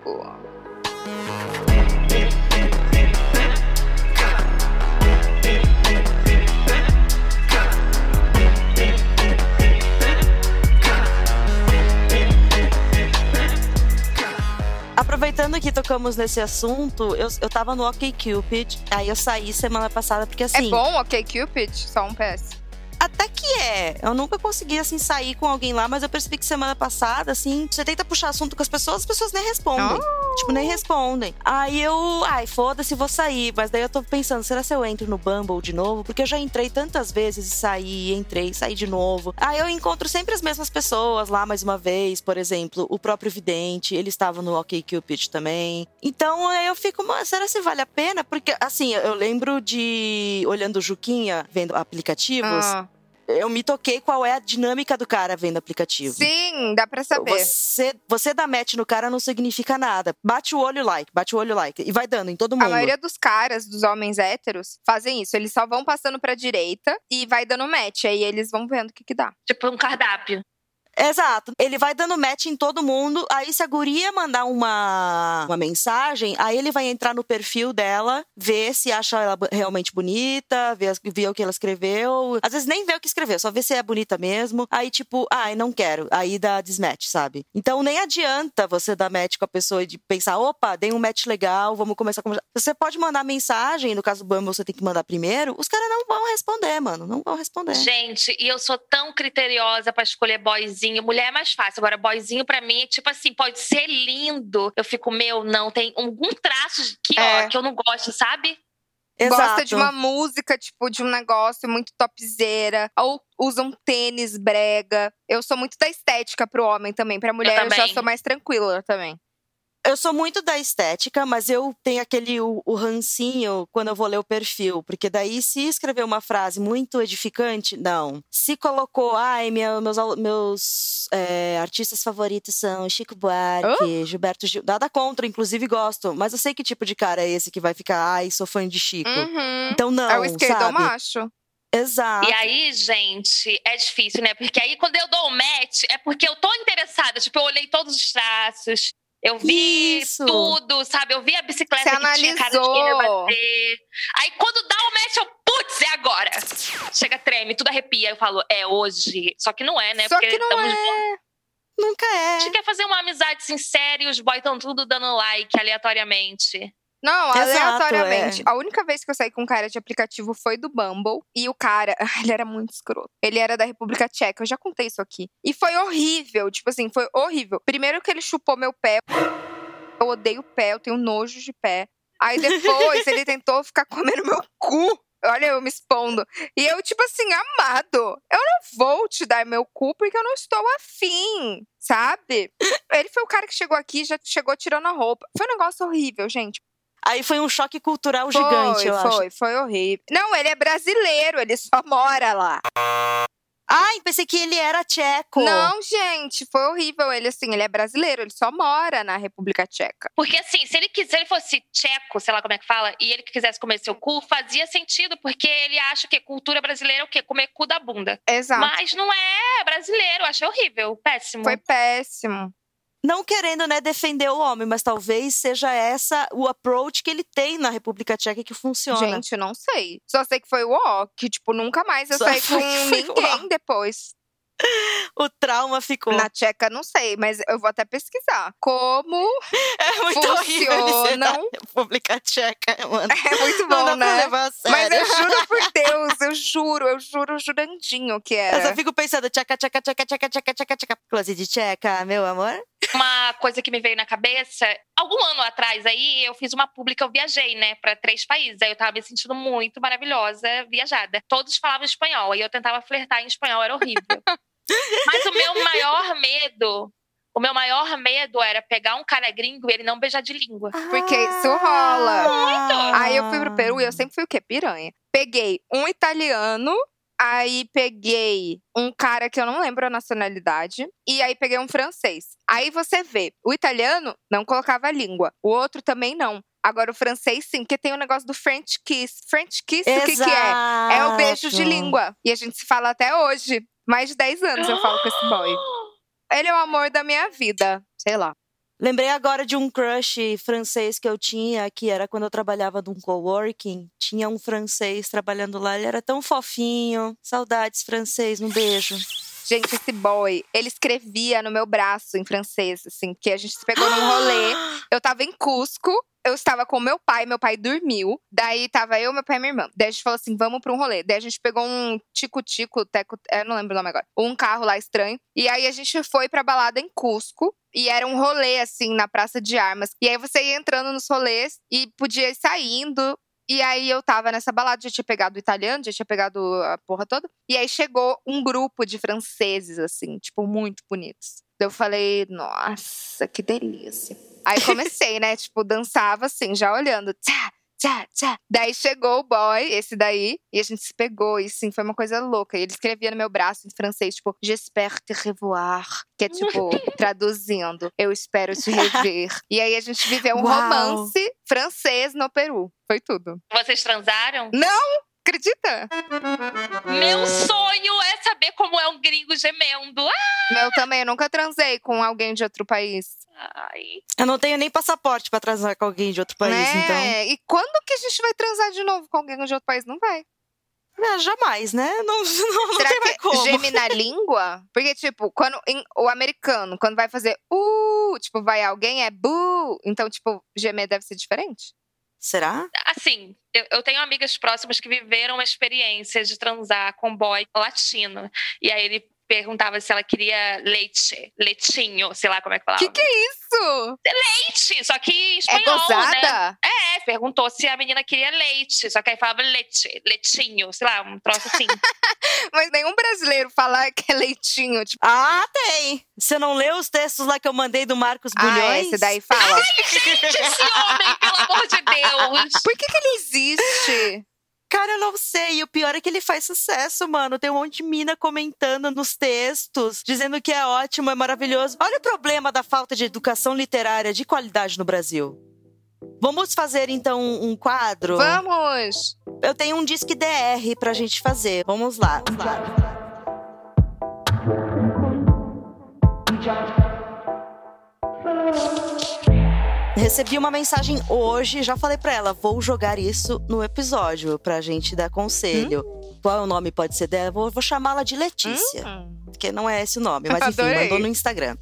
Aproveitando que tocamos nesse assunto, eu, eu tava no OkCupid, aí eu saí semana passada, porque assim.
É bom, ok, Cupid? Só um PS.
Que é. Eu nunca consegui, assim, sair com alguém lá, mas eu percebi que semana passada, assim, você tenta puxar assunto com as pessoas, as pessoas nem respondem. Tipo, nem respondem. Aí eu, ai, foda-se, vou sair. Mas daí eu tô pensando, será se eu entro no Bumble de novo? Porque eu já entrei tantas vezes e saí, entrei, saí de novo. Aí eu encontro sempre as mesmas pessoas lá mais uma vez, por exemplo, o próprio Vidente, ele estava no OkCupid também. Então aí eu fico, "Mano, será se vale a pena? Porque, assim, eu lembro de, olhando o Juquinha, vendo aplicativos,
Ah,
eu me toquei qual é a dinâmica do cara vendo aplicativo.
sim, dá pra saber.
Você, você dar match no cara não significa nada. Bate o olho like, bate o olho like. E vai dando em todo mundo.
A maioria dos caras, dos homens héteros, fazem isso. Eles só vão passando pra direita e vai dando match. Aí eles vão vendo o que que dá.
Tipo um cardápio.
Exato. Ele vai dando match em todo mundo. Aí, se a guria mandar uma, uma mensagem, aí ele vai entrar no perfil dela, ver se acha ela realmente bonita, ver, ver o que ela escreveu. Às vezes nem vê o que escreveu, só vê se é bonita mesmo. Aí, tipo, ai, não quero. Aí dá desmatch, sabe? Então, nem adianta você dar match com a pessoa e de pensar, opa, dei um match legal, vamos começar a conversar. Você pode mandar mensagem, no caso do Bumble você tem que mandar primeiro, os caras não vão responder, mano. Não vão responder.
Gente, e eu sou tão criteriosa pra escolher boyzinho. Mulher é mais fácil. Agora, boyzinho pra mim é tipo assim, pode ser lindo. Eu fico, meu, não, tem algum traço que,
É.
ó, que eu não gosto, sabe?
Gosta de uma música, tipo, de um negócio muito topzeira. Ou usa um tênis brega. Eu sou muito da estética pro homem também. Pra mulher eu, já
também.
sou mais tranquila também.
Eu sou muito da estética, mas eu tenho aquele o, o rancinho quando eu vou ler o perfil. Porque daí, se escrever uma frase muito edificante, não. Se colocou, ai, minha- meus, meus é, artistas favoritos são Chico Buarque, Gilberto Gil. Nada contra, inclusive gosto. Mas eu sei que tipo de cara é esse que vai ficar, ai, sou fã de Chico.
Uhum.
Então não,
é o esquerdo
sabe?
macho.
Exato.
E aí, gente, é difícil, né? Porque aí, quando eu dou um match, é porque eu tô interessada. Tipo, eu olhei todos os traços. Eu vi
Isso.
tudo, sabe? Eu vi a bicicleta
Você
que tinha cara de
analisou.
Aí, quando dá o match, eu, putz, é agora. Chega, treme, tudo arrepia. Eu falo, é hoje. Só que não é, né?
Só
Porque
que não
estamos
é.
Nunca
A
é.
gente quer fazer uma amizade sincera e os boys estão tudo dando like aleatoriamente.
Não,
Exato,
aleatoriamente.
é.
A única vez que eu saí com um cara de aplicativo foi do Bumble. E o cara, ele era muito escroto. Ele era da República Tcheca. Eu já contei isso aqui. E foi horrível. Tipo assim, foi horrível. Primeiro que ele chupou meu pé. Eu odeio pé, eu tenho nojo de pé. Aí depois ele tentou ficar comendo meu cu. Olha, eu me expondo. E eu, tipo assim, amado, eu não vou te dar meu cu porque eu não estou afim, sabe? Ele foi o cara que chegou aqui, já chegou tirando a roupa. Foi um negócio horrível, gente.
Aí foi um choque cultural
Foi,
gigante, eu acho.
foi, foi horrível. Não, ele é brasileiro, ele só mora lá.
Ai, pensei que ele era tcheco.
Não, gente, foi horrível. Ele, assim, ele é brasileiro, ele só mora na República Tcheca.
Porque assim, se ele, quis- se ele fosse tcheco, sei lá como é que fala, e ele que quisesse comer seu cu, fazia sentido, porque ele acha que cultura brasileira é o quê? Comer cu da bunda.
Exato.
Mas não é brasileiro, achei horrível, péssimo.
Foi péssimo.
Não querendo, né, defender o homem, mas talvez seja essa o approach que ele tem na República Tcheca que funciona.
Gente, não sei. Só sei que foi o ó, que, tipo, nunca mais eu
Só
saí com ninguém depois.
O trauma ficou.
Na Tcheca, não sei, mas eu vou até pesquisar. Como
É muito horrível ser da
funcionam.
República Tcheca, mano.
É muito
Não dá
bom,
pra
né?
levar a sério.
Mas eu juro por Deus, eu juro, eu juro jurandinho que
Eu
era.
só fico pensando, tcheca, tcheca, tcheca, tcheca, tcheca, tcheca, tcheca. Close de tcheca, meu amor.
Uma coisa que me veio na cabeça, algum ano atrás aí, eu fiz uma pública, eu viajei, né, pra três países. Aí eu tava me sentindo muito maravilhosa, viajada. Todos falavam espanhol, aí eu tentava flertar em espanhol, era horrível. Mas o meu maior medo, o meu maior medo era pegar um cara gringo e ele não beijar de língua.
Porque isso rola.
Muito.
Aí eu fui pro Peru e eu sempre fui o quê? Piranha. Peguei um italiano, aí peguei um cara que eu não lembro a nacionalidade, e aí peguei um francês. Aí você vê, o italiano não colocava a língua, o outro também não. Agora o francês sim, porque tem o negócio do French kiss. French kiss, o que, que é? É o beijo de
Exato.
língua. E a gente se fala até hoje. Mais de 10 anos eu falo com esse boy. Ele é o amor da minha vida. Sei lá.
Lembrei agora de um crush francês que eu tinha, que era quando eu trabalhava num coworking. Tinha um francês trabalhando lá, ele era tão fofinho. Saudades, francês, um beijo.
Gente, esse boy, ele escrevia no meu braço em francês, assim, porque a gente se pegou num rolê. Eu tava em Cusco eu estava com meu pai, meu pai dormiu. Daí tava eu, meu pai e minha irmã. Daí a gente falou assim: vamos pra um rolê. Daí a gente pegou um tico-tico, teco, eu não lembro o nome agora. Um carro lá estranho. E aí a gente foi pra balada em Cusco. E era um rolê, assim, na Praça de Armas. E aí você ia entrando nos rolês e podia ir saindo. E aí eu tava nessa balada, já tinha pegado o italiano, já tinha pegado a porra toda. E aí chegou um grupo de franceses, assim, tipo, muito bonitos. Eu falei, nossa, que delícia. Aí comecei, né? Tipo, dançava assim, já olhando. Tchá, tchá, tchá. Daí chegou o boy, esse daí, e a gente se pegou. E sim, foi uma coisa louca. E ele escrevia no meu braço em francês, tipo, J'espère te revoir. Que é tipo, traduzindo, eu espero te rever. e aí a gente viveu um
Uau.
romance francês no Peru. Foi tudo.
Vocês transaram?
Acredita?
Meu gemendo.
Meu também, eu nunca transei com alguém de outro país.
Ai.
Eu não tenho nem passaporte pra transar com alguém de outro país, então.
né? E quando que a gente vai transar de novo com alguém de outro país? Não vai.
É, jamais, né? Não, não, não
Será
tem mais como.
geme na língua? Porque, tipo, quando em- o americano, quando vai fazer uh, tipo, vai alguém, é bu. Então, tipo, gemer deve ser diferente.
Será?
Assim, eu, eu tenho amigas próximas que viveram uma experiência de transar com boy latino. E aí ele perguntava se ela queria leite, leitinho, sei lá como é que falava.
Que que é isso?
Leite, só que em
É
espanhol, né?
gozada?
É, perguntou se a menina queria leite, só que aí falava leite, leitinho, sei lá, um troço assim.
Mas nenhum brasileiro fala que é leitinho. Tipo,
Ah, tem! Você não leu os textos lá que eu mandei do Marcos
ah,
Bulhões?
esse daí fala.
Gente, esse homem, pelo amor de Deus!
Por que, que ele existe?
Cara, eu não sei. E o pior é que ele faz sucesso, mano. Tem um monte de mina comentando nos textos, dizendo que é ótimo, é maravilhoso. Olha o problema da falta de educação literária de qualidade no Brasil. Vamos fazer então um quadro?
Vamos!
Eu tenho um disque DR pra gente fazer. Vamos lá. Vamos lá. Recebi uma mensagem hoje, já falei pra ela, vou jogar isso no episódio pra gente dar conselho. Qual é o nome pode ser dela? Vou, vou chamá-la de Letícia,
Hum.
porque não é esse o nome, mas enfim,
Adorei.
mandou no Instagram.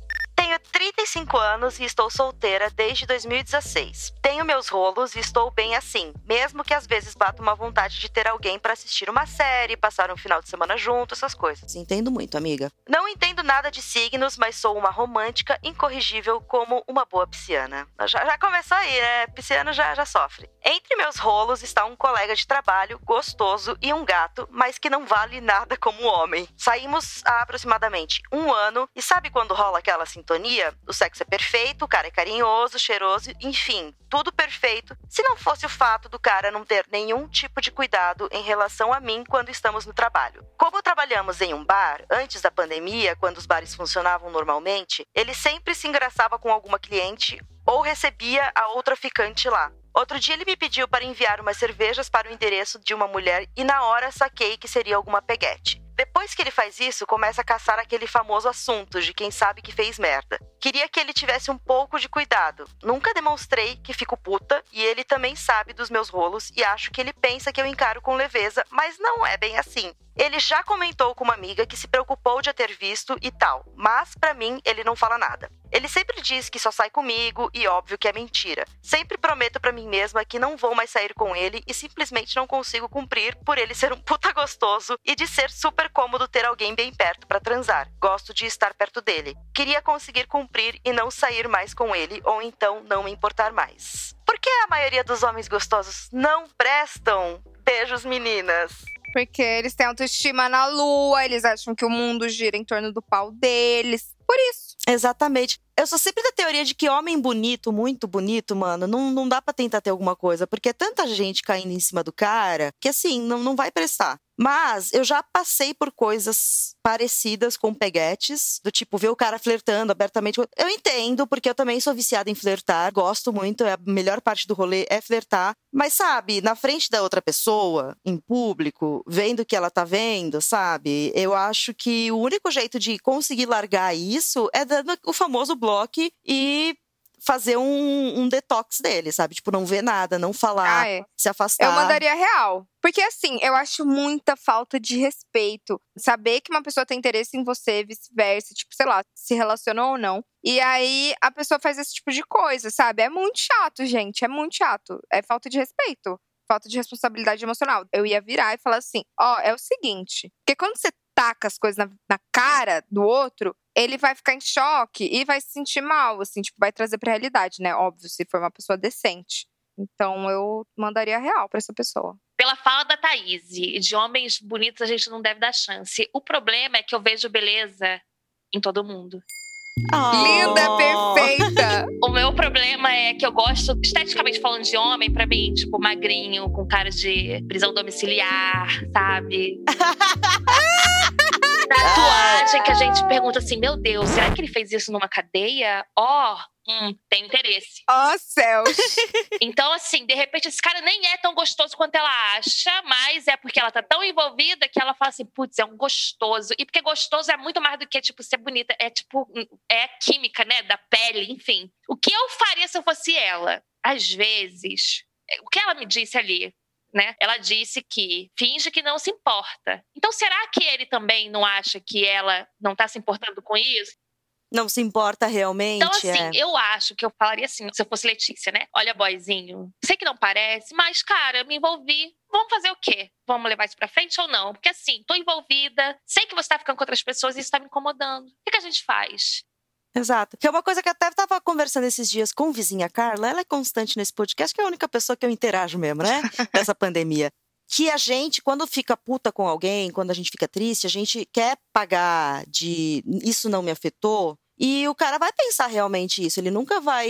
Tenho 35 anos e estou solteira desde 2016. Tenho meus rolos e estou bem assim, mesmo que às vezes bata uma vontade de ter alguém para assistir uma série, passar um final de semana junto, essas coisas. Entendo muito, amiga. Não entendo nada de signos, mas sou uma romântica incorrigível como uma boa pisciana. Já, já começou aí, né? Pisciano já, já sofre. Entre meus rolos está um colega de trabalho gostoso e um gato, mas que não vale nada como homem. Saímos há aproximadamente um ano e sabe quando rola aquela sintonia? Sexo é perfeito, o cara é carinhoso, cheiroso, enfim, tudo perfeito. Se não fosse o fato do cara não ter nenhum tipo de cuidado em relação a mim quando estamos no trabalho. Como trabalhamos em um bar, antes da pandemia, quando os bares funcionavam normalmente, ele sempre se engraçava com alguma cliente ou recebia a outra ficante lá. Outro dia ele me pediu para enviar umas cervejas para o endereço de uma mulher e na hora saquei que seria alguma peguete. Depois que ele faz isso, começa a caçar aquele famoso assunto de quem sabe que fez merda. Queria que ele tivesse um pouco de cuidado. Nunca demonstrei que fico puta e ele também sabe dos meus rolos e acho que ele pensa que eu encaro com leveza, mas não é bem assim. Ele já comentou com uma amiga que se preocupou de a ter visto e tal, mas pra mim ele não fala nada. Ele sempre diz que só sai comigo e óbvio que é mentira. Sempre prometo pra mim mesma que não vou mais sair com ele e simplesmente não consigo cumprir por ele ser um puta gostoso e de ser super cômodo ter alguém bem perto pra transar. Gosto de estar perto dele. Queria conseguir cumprir e não sair mais com ele ou então não me importar mais. Por que a maioria dos homens gostosos não prestam? Beijos, meninas.
Porque eles têm autoestima na lua, eles acham que o mundo gira em torno do pau deles. Por isso.
Exatamente. Eu sou sempre da teoria de que homem bonito, muito bonito, mano, não, não dá pra tentar ter alguma coisa, porque é tanta gente caindo em cima do cara que assim, não, não vai prestar. Mas eu já passei por coisas parecidas com peguetes, do tipo ver o cara flertando abertamente. Eu entendo, porque eu também sou viciada em flertar, gosto muito, é a melhor parte do rolê é flertar. Mas sabe, na frente da outra pessoa, em público, vendo o que ela tá vendo, sabe? Eu acho que o único jeito de conseguir largar isso é dando o famoso bloco e fazer um, um detox dele, sabe? Tipo, não ver nada, não falar,
Ah, é.
se afastar.
Eu mandaria real. Porque assim, eu acho muita falta de respeito. Saber que uma pessoa tem interesse em você, vice-versa, tipo, sei lá, se relacionou ou não. E aí a pessoa faz esse tipo de coisa, sabe? É muito chato, gente. É muito chato. É falta de respeito. Falta de responsabilidade emocional. Eu ia virar e falar assim: ó, é o seguinte. Porque quando você taca as coisas na, na cara do outro, ele vai ficar em choque e vai se sentir mal, assim, tipo, vai trazer pra realidade, né? Óbvio, se for uma pessoa decente. Então eu mandaria real pra essa pessoa.
Pela fala da Thaís, de homens bonitos a gente não deve dar chance. O problema é que eu vejo beleza em todo mundo.
Oh.
Linda, perfeita!
O meu problema é que eu gosto, esteticamente falando de homem, pra mim, tipo, magrinho, com cara de prisão domiciliar, sabe? Tatuagem que a gente pergunta assim: meu Deus, será que ele fez isso numa cadeia? Ó, hum, tem interesse.
Ó céus!
Então, assim, de repente, esse cara nem é tão gostoso quanto ela acha, mas é porque ela tá tão envolvida que ela fala assim, putz, é um gostoso. E porque gostoso é muito mais do que, tipo, ser bonita. É, tipo, é a química, né, da pele, enfim. O que eu faria se eu fosse ela? Às vezes, o que ela me disse ali? Né? Ela disse que finge que não se importa. Então, será que ele também não acha que ela não tá se importando com isso?
Não se importa realmente.
Então, assim,
é.
eu acho que eu falaria assim, se eu fosse Letícia, né? Olha, boyzinho, sei que não parece, mas, cara, eu me envolvi. Vamos fazer o quê? Vamos levar isso pra frente ou não? Porque, assim, tô envolvida, sei que você tá ficando com outras pessoas e isso tá me incomodando. O que, que a gente faz?
Exato. Que é uma coisa que eu até estava conversando esses dias com vizinha Carla. Ela é constante nesse podcast, que é a única pessoa que eu interajo mesmo, né? Nessa pandemia. Que a gente, quando fica puta com alguém, quando a gente fica triste, a gente quer pagar de isso não me afetou. E o cara vai pensar realmente isso. Ele nunca vai.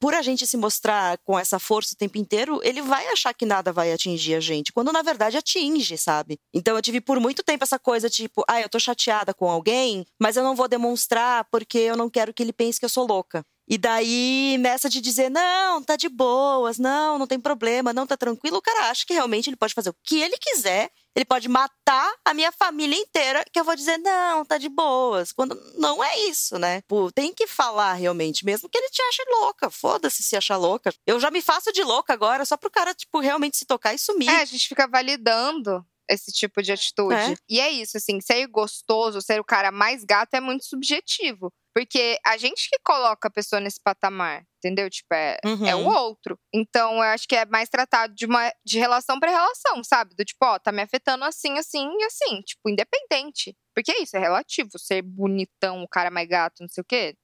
Por a gente se mostrar com essa força o tempo inteiro, ele vai achar que nada vai atingir a gente. Quando na verdade atinge, sabe? Então eu tive por muito tempo essa coisa tipo, ah, eu tô chateada com alguém, mas eu não vou demonstrar porque eu não quero que ele pense que eu sou louca. E daí, nessa de dizer, não, tá de boas, não, não tem problema, não tá tranquilo, o cara acha que realmente ele pode fazer o que ele quiser, ele pode matar a minha família inteira, que eu vou dizer, não, tá de boas. Quando não é isso, né? Pô, tem que falar realmente, mesmo que ele te ache louca. Foda-se se achar louca. Eu já me faço de louca agora, só pro cara, tipo, realmente se tocar e sumir.
É, a gente fica validando esse tipo de atitude.
É.
E é isso, assim, ser gostoso, ser o cara mais gato é muito subjetivo. Porque a gente que coloca a pessoa nesse patamar, entendeu? Tipo, é,
Uhum.
é o outro. Então, eu acho que é mais tratado de, uma, de relação pra relação, sabe? Do tipo, ó, tá me afetando assim, assim e assim. Tipo, independente. Porque é isso, é relativo. Ser bonitão, o cara mais gato, não sei o quê.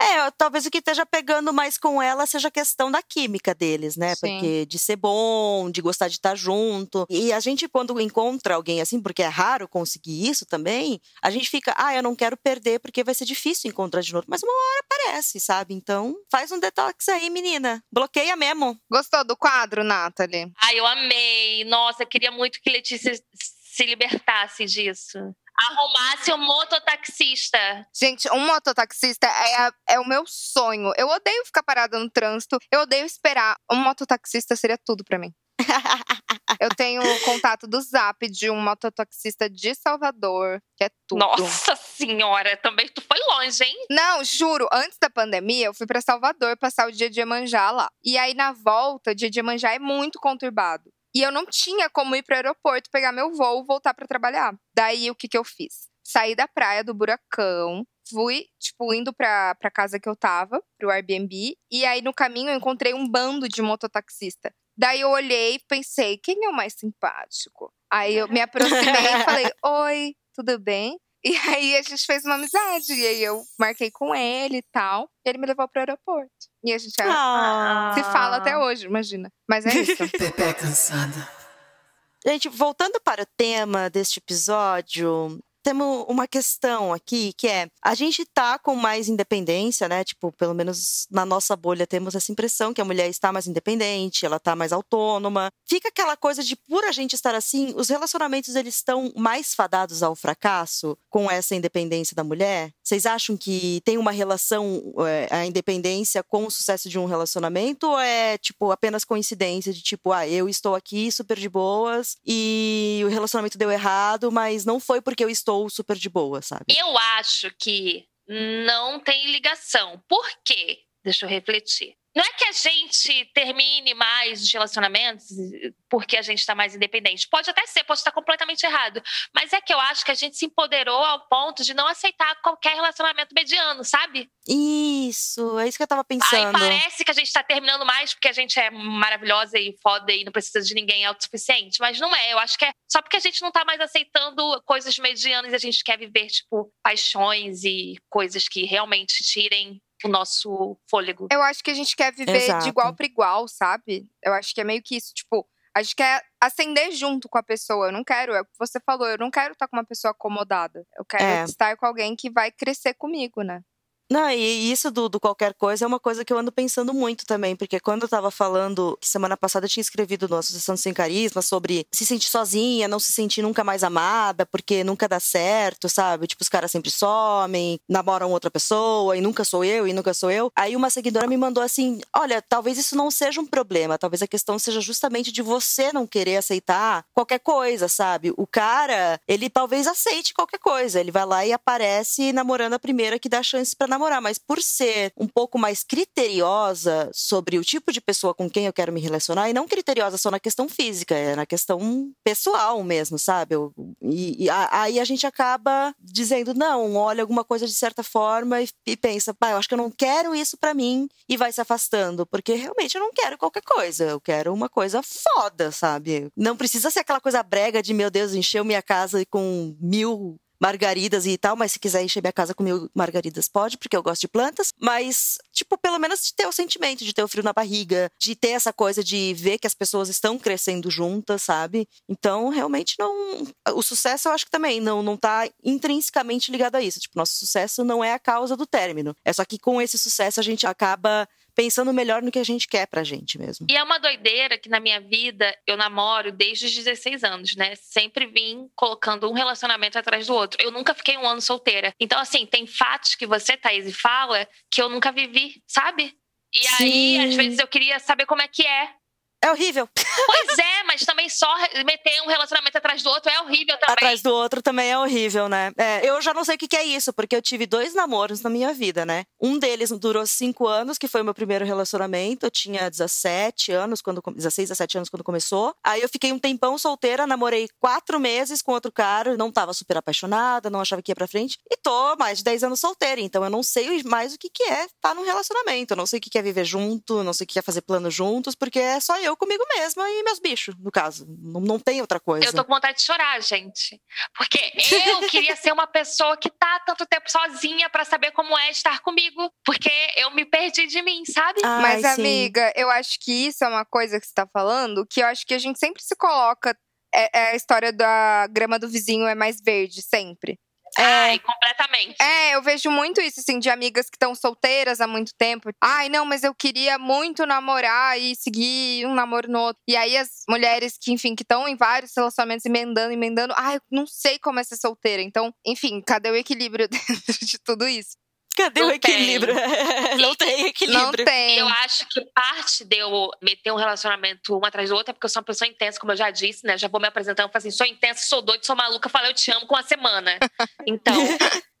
É, talvez o que esteja pegando mais com ela seja a questão da química deles, né?
Sim.
Porque de ser bom, de gostar de estar junto. E a gente, quando encontra alguém assim, porque é raro conseguir isso também, a gente fica, ah, eu não quero perder porque vai ser difícil encontrar de novo. Mas uma hora aparece, sabe? Então, faz um detox aí, menina. Bloqueia mesmo.
Gostou do quadro, Nathalie?
Ai, eu amei. Nossa, eu queria muito que Letícia se libertasse disso. Arrumasse um mototaxista.
Gente, um mototaxista é, a- é o meu sonho. Eu odeio ficar parada no trânsito. Eu odeio esperar. Um mototaxista seria tudo pra mim. Eu tenho o contato do Zap de um mototaxista de Salvador, que é tudo.
Nossa senhora, também tu foi longe, hein?
Não, juro, antes da pandemia, eu fui pra Salvador passar o dia de Iemanjá lá. E aí, na volta, o dia de Iemanjá é muito conturbado. E eu não tinha como ir pro aeroporto, pegar meu voo, voltar pra trabalhar. Daí, o que que eu fiz? Saí da praia do Buracão, fui, tipo, indo pra, pra casa que eu tava, pro Airbnb. E aí, no caminho, eu encontrei um bando de mototaxista. Daí, eu olhei e pensei, quem é o mais simpático? Aí, eu me aproximei e falei, oi, tudo bem? E aí a gente fez uma amizade. E aí eu marquei com ele e tal. E ele me levou pro aeroporto. E a gente é-
Ah.
se fala até hoje, imagina. Mas é isso.
Bebê cansada.
Gente, voltando para o tema deste episódio, temos uma questão aqui que é: a gente tá com mais independência, né? Tipo, pelo menos na nossa bolha temos essa impressão que a mulher está mais independente, ela tá mais autônoma. Fica aquela coisa de por a gente estar assim, os relacionamentos eles estão mais fadados ao fracasso com essa independência da mulher? Vocês acham que tem uma relação é, a independência com o sucesso de um relacionamento ou é tipo apenas coincidência de tipo, ah, eu estou aqui super de boas e o relacionamento deu errado, mas não foi porque eu estou super de boa, sabe?
Eu acho que não tem ligação. Por quê? Deixa eu refletir. Não é que a gente termine mais os relacionamentos porque a gente está mais independente. Pode até ser, pode estar completamente errado. Mas é que eu acho que a gente se empoderou ao ponto de não aceitar qualquer relacionamento mediano, sabe?
Isso, é isso que eu tava
Aí
pensando.
parece que a gente tá terminando mais porque a gente é maravilhosa e foda e não precisa de ninguém, é autossuficiente. Mas não é. Eu acho que é só porque a gente não tá mais aceitando coisas medianas e a gente quer viver, tipo, paixões e coisas que realmente tirem o nosso fôlego.
Eu acho que a gente quer viver
Exato.
de igual para igual, sabe? Eu acho que é meio que isso, tipo, a gente quer ascender junto com a pessoa. Eu não quero, é o que você falou, eu não quero estar com uma pessoa acomodada. Eu quero
É.
estar com alguém que vai crescer comigo, né?
Não, e isso do, do qualquer coisa é uma coisa que eu ando pensando muito também, porque quando eu tava falando, que semana passada eu tinha escrevido no Associação Sem Carisma sobre se sentir sozinha, não se sentir nunca mais amada, porque nunca dá certo, sabe? Tipo, os caras sempre somem, namoram outra pessoa, e nunca sou eu, e nunca sou eu. Aí uma seguidora me mandou assim: olha, talvez isso não seja um problema, talvez a questão seja justamente de você não querer aceitar qualquer coisa, sabe? O cara, ele talvez aceite qualquer coisa, ele vai lá e aparece namorando a primeira que dá chance pra namorar, mas por ser um pouco mais criteriosa sobre o tipo de pessoa com quem eu quero me relacionar, e não criteriosa só na questão física, é na questão pessoal mesmo, sabe? Eu- e, e aí a gente acaba dizendo, não, olha alguma coisa de certa forma e, e pensa, pá, eu acho que eu não quero isso pra mim, e vai se afastando, porque realmente eu não quero qualquer coisa, eu quero uma coisa foda, sabe? Não precisa ser aquela coisa brega de, meu Deus, encheu minha casa com mil margaridas e tal, mas se quiser encher minha casa com mil margaridas, pode, porque eu gosto de plantas. Mas, tipo, pelo menos de ter o sentimento, de ter o frio na barriga, de ter essa coisa de ver que as pessoas estão crescendo juntas, sabe? Então, realmente não. O sucesso, eu acho que também não, não tá intrinsecamente ligado a isso. Tipo, nosso sucesso não é a causa do término. É só que com esse sucesso a gente acaba pensando melhor no que a gente quer pra gente mesmo.
E é uma doideira que na minha vida eu namoro desde os 16 anos, né? Sempre vim colocando um relacionamento atrás do outro. Eu nunca fiquei um ano solteira. Então, assim, tem fatos que você, Thaís, fala que eu nunca vivi, sabe? E aí,
Sim.
às vezes, eu queria saber como é que é.
É horrível.
Pois é, mas também só meter um relacionamento atrás do outro é horrível também.
Atrás do outro também é horrível, né? É, eu já não sei o que, é isso, porque eu tive dois namoros na minha vida, né? Um deles durou cinco anos, que foi o meu primeiro relacionamento. Eu tinha 17 anos, quando, 16, 17 anos quando começou. Aí eu fiquei um tempão solteira, namorei quatro meses com outro cara, não tava super apaixonada, não achava que ia pra frente. E tô mais de 10 anos solteira, então eu não sei mais o que, que é estar num relacionamento. Eu não sei o que, que é viver junto, não sei o que é fazer plano juntos, porque é só eu comigo mesma e meus bichos, no caso. Não, não tem outra coisa.
Eu tô com vontade de chorar, gente. Porque eu queria ser uma pessoa que tá há tanto tempo sozinha pra saber como é estar comigo. Porque eu me perdi de mim, sabe?
Ai,
Mas,
sim.
amiga, eu acho que isso é uma coisa que você tá falando, que eu acho que a gente sempre se coloca. É, é a história da grama do vizinho é mais verde, sempre.
Ai, completamente.
É, eu vejo muito isso, assim, de amigas que estão solteiras há muito tempo. Ai, não, mas eu queria muito namorar e seguir um namoro no outro. E aí as mulheres que, enfim, que estão em vários relacionamentos, emendando, emendando. Ai, eu não sei como é ser solteira. Então, enfim, cadê o equilíbrio dentro de tudo isso?
Cadê
Não
o equilíbrio? não tem
Não
equilíbrio.
E
tem.
eu acho que parte de eu meter um relacionamento um atrás do outro é porque eu sou uma pessoa intensa, como eu já disse, né? Já vou me apresentando, falo assim, sou intensa, sou doida, sou maluca, falei eu te amo com uma semana. Então,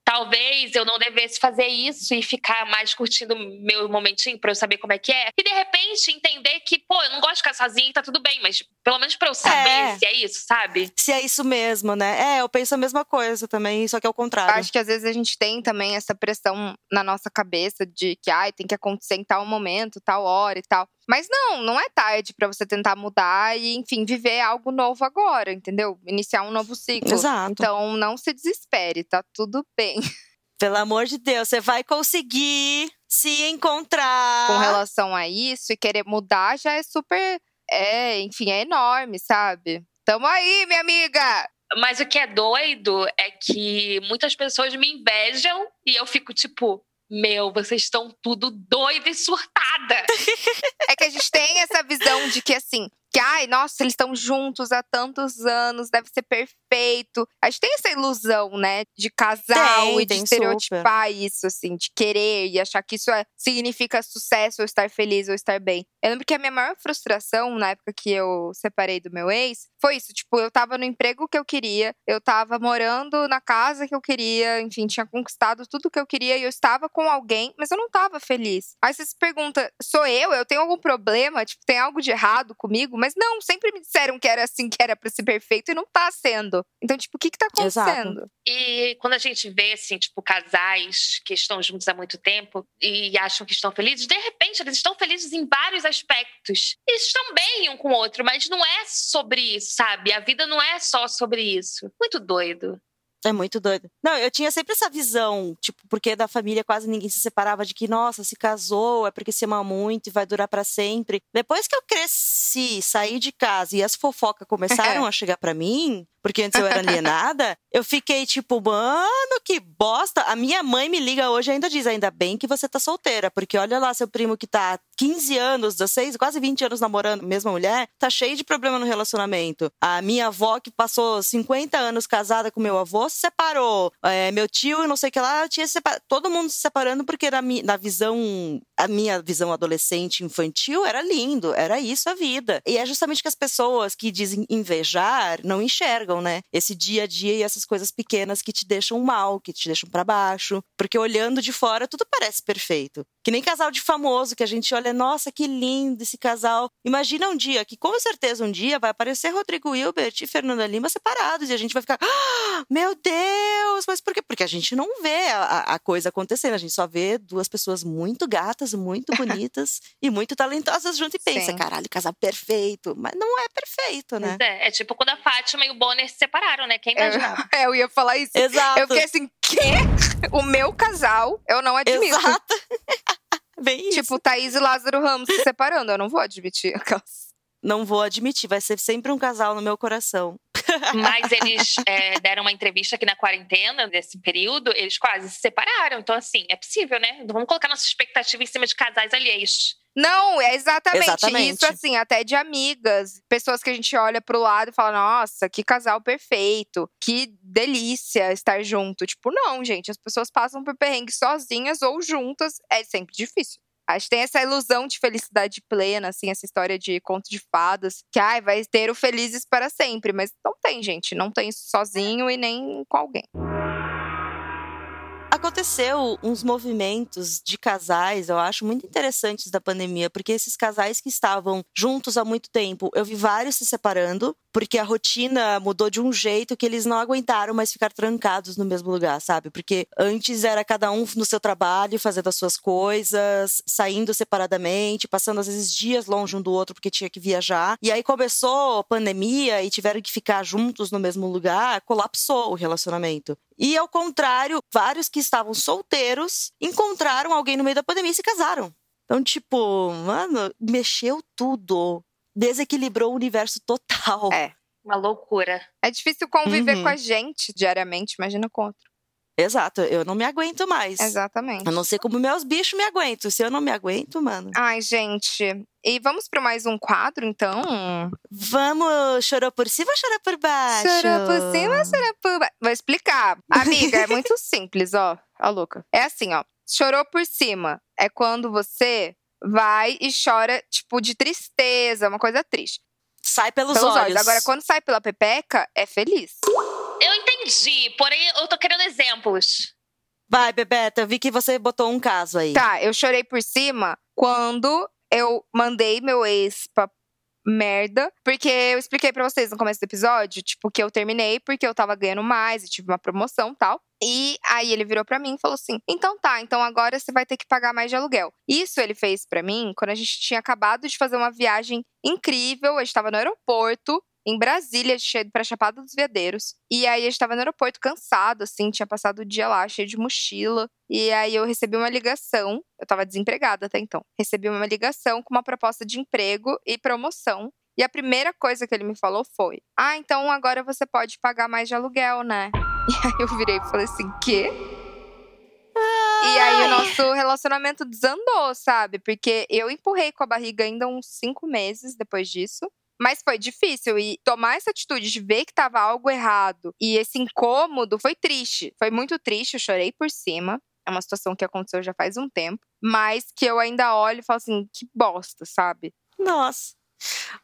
talvez eu não devesse fazer isso e ficar mais curtindo meu momentinho pra eu saber como é que é. E de repente entender que, pô, eu não gosto de ficar sozinha tá tudo bem, mas pelo menos pra eu saber
É.
se é isso, sabe?
Se é isso mesmo, né? É, eu penso a mesma coisa também, só que é o contrário.
Acho que às vezes a gente tem também essa pressão na nossa cabeça de que ai, tem que acontecer em tal momento, tal hora e tal. Mas não, não é tarde pra você tentar mudar e, enfim, viver algo novo agora, entendeu? Iniciar um novo ciclo.
Exato.
Então não se desespere, tá tudo bem.
Pelo amor de Deus, você vai conseguir se encontrar.
Com relação a isso e querer mudar já é super. É, enfim, é enorme, sabe? Tamo aí, minha amiga!
Mas o que é doido é que muitas pessoas me invejam e eu fico tipo, meu, vocês estão tudo doida e surtada.
É que a gente tem essa visão de que assim, que ai, nossa, eles estão juntos há tantos anos, deve ser perfeito. A gente tem essa ilusão, né, de casal
Tem,
e de
tem
estereotipar isso, assim, de querer e achar que isso é, significa sucesso ou estar feliz ou estar bem. Eu lembro que a minha maior frustração na época que eu separei do meu ex foi isso. Tipo, eu tava no emprego que eu queria, eu tava morando na casa que eu queria, enfim, tinha conquistado tudo que eu queria e eu estava com alguém, mas eu não tava feliz. Aí você se pergunta, sou eu? Eu tenho algum problema? Tipo, tem algo de errado comigo? Mas não, sempre me disseram que era assim, que era pra ser perfeito e não tá sendo. Então, tipo, o que que tá
Exato.
acontecendo?
E quando a gente vê, assim, tipo, casais que estão juntos há muito tempo e acham que estão felizes, de repente eles estão felizes em vários aspectos. Eles estão bem um com o outro, mas não é sobre isso, sabe? A vida não é só sobre isso. Muito doido.
É muito doido. Não, eu tinha sempre essa visão, tipo, porque da família quase ninguém se separava de que, nossa, se casou, é porque se ama muito e vai durar pra sempre. Depois que eu cresci, saí de casa e as fofocas começaram a chegar pra mim, porque antes eu era alienada, eu fiquei tipo, mano, que bosta. A minha mãe me liga hoje e ainda diz, ainda bem que você tá solteira, porque olha lá seu primo que tá há 15 anos, 16, quase 20 anos namorando mesma mulher, tá cheio de problema no relacionamento. A minha avó que passou 50 anos casada com meu avô se separou. É, meu tio e não sei o que lá tinha se separado. Todo mundo se separando porque na, na visão, a minha visão adolescente infantil era lindo, era isso a vida. E é justamente que as pessoas que dizem invejar não enxergam, né? Esse dia a dia e essas coisas pequenas que te deixam mal, que te deixam pra baixo. Porque olhando de fora tudo parece perfeito. Que nem casal de famoso que a gente olha, nossa, que lindo esse casal. Imagina um dia que com certeza um dia vai aparecer Rodrigo Hilbert e Fernanda Lima separados e a gente vai ficar, "Ah, meu Deus, mas por quê? Porque a gente não vê a- a coisa acontecendo, a gente só vê duas pessoas muito gatas, muito bonitas e muito talentosas junto e pensa,
Sim.
caralho, casal perfeito. Mas não é perfeito, né?
É, é tipo quando a Fátima e o Bonner se separaram, né? Quem imaginava?
É, eu ia falar isso.
Exato.
Eu fiquei assim, quê? O meu casal, eu não admito.
Exato. Bem isso.
Tipo, Thaís e Lázaro Ramos se separando, eu não vou admitir. Aquelas-
Não vou admitir, vai ser sempre um casal no meu coração.
Mas eles é, deram uma entrevista aqui na quarentena, nesse período, eles quase se separaram. Então, assim, é possível, né? Não vamos colocar nossa expectativa em cima de casais alheios.
Não, é exatamente,
Exatamente.
isso, assim, até de amigas. Pessoas que a gente olha pro lado e fala, nossa, que casal perfeito, que delícia estar junto. Tipo, não, gente, as pessoas passam por perrengue sozinhas ou juntas, é sempre difícil. Acho que tem essa ilusão de felicidade plena, assim, essa história de conto de fadas, que ai, vai ter o felizes para sempre, mas não tem, gente, não tem isso sozinho e nem com alguém.
Aconteceu uns movimentos de casais, eu acho muito interessantes da pandemia, porque esses casais que estavam juntos há muito tempo, eu vi vários se separando, porque a rotina mudou de um jeito que eles não aguentaram mais ficar trancados no mesmo lugar, sabe? Porque antes era cada um no seu trabalho, fazendo as suas coisas, saindo separadamente, passando às vezes dias longe um do outro porque tinha que viajar. E aí começou a pandemia e tiveram que ficar juntos no mesmo lugar, colapsou o relacionamento. E ao contrário, vários que estavam solteiros encontraram alguém no meio da pandemia e se casaram. Então, tipo, mano, mexeu tudo. Desequilibrou o universo total.
É.
Uma loucura.
É difícil conviver
Uhum.
com a gente diariamente, imagina com outro.
Exato, eu não me aguento mais.
Exatamente.
Eu não sei como meus bichos me aguentam. Se eu não me aguento, mano.
Ai, gente. E vamos para mais um quadro, então?
Vamos, chorou por cima ou chorou por baixo?
Chorou por cima, chorou por baixo. Vou explicar. Amiga, é muito simples, ó. Ó, louca. É assim, ó. Chorou por cima é quando você vai e chora, tipo, de tristeza, uma coisa triste.
Sai pelos,
Pelos olhos.
olhos.
Agora, quando sai pela pepeca, é feliz.
Eu entendi, porém eu tô querendo exemplos.
Vai, Bebeta, eu vi que você botou um caso aí.
Tá, eu chorei por cima quando eu mandei meu ex pra merda. Porque eu expliquei pra vocês no começo do episódio, tipo, que eu terminei porque eu tava ganhando mais e tive uma promoção e tal. E aí ele virou pra mim e falou assim: "Então tá, então agora você vai ter que pagar mais de aluguel". Isso ele fez pra mim quando a gente tinha acabado de fazer uma viagem incrível, a gente tava no aeroporto em Brasília, cheio pra Chapada dos Veadeiros. E aí eu estava no aeroporto cansado, assim, tinha passado o dia lá, cheio de mochila. E aí eu recebi uma ligação, eu tava desempregada até então. Recebi uma ligação com uma proposta de emprego e promoção. E a primeira coisa que ele me falou foi: Ah, então agora você pode pagar mais de aluguel, né? E aí eu virei e falei assim: quê? E aí o nosso relacionamento desandou, sabe? Porque eu empurrei com a barriga ainda uns cinco meses depois disso. Mas foi difícil e tomar essa atitude de ver que tava algo errado e esse incômodo foi triste. Foi muito triste, eu chorei por cima. É uma situação que aconteceu já faz um tempo, mas que eu ainda olho e falo assim, que bosta, sabe?
Nossa.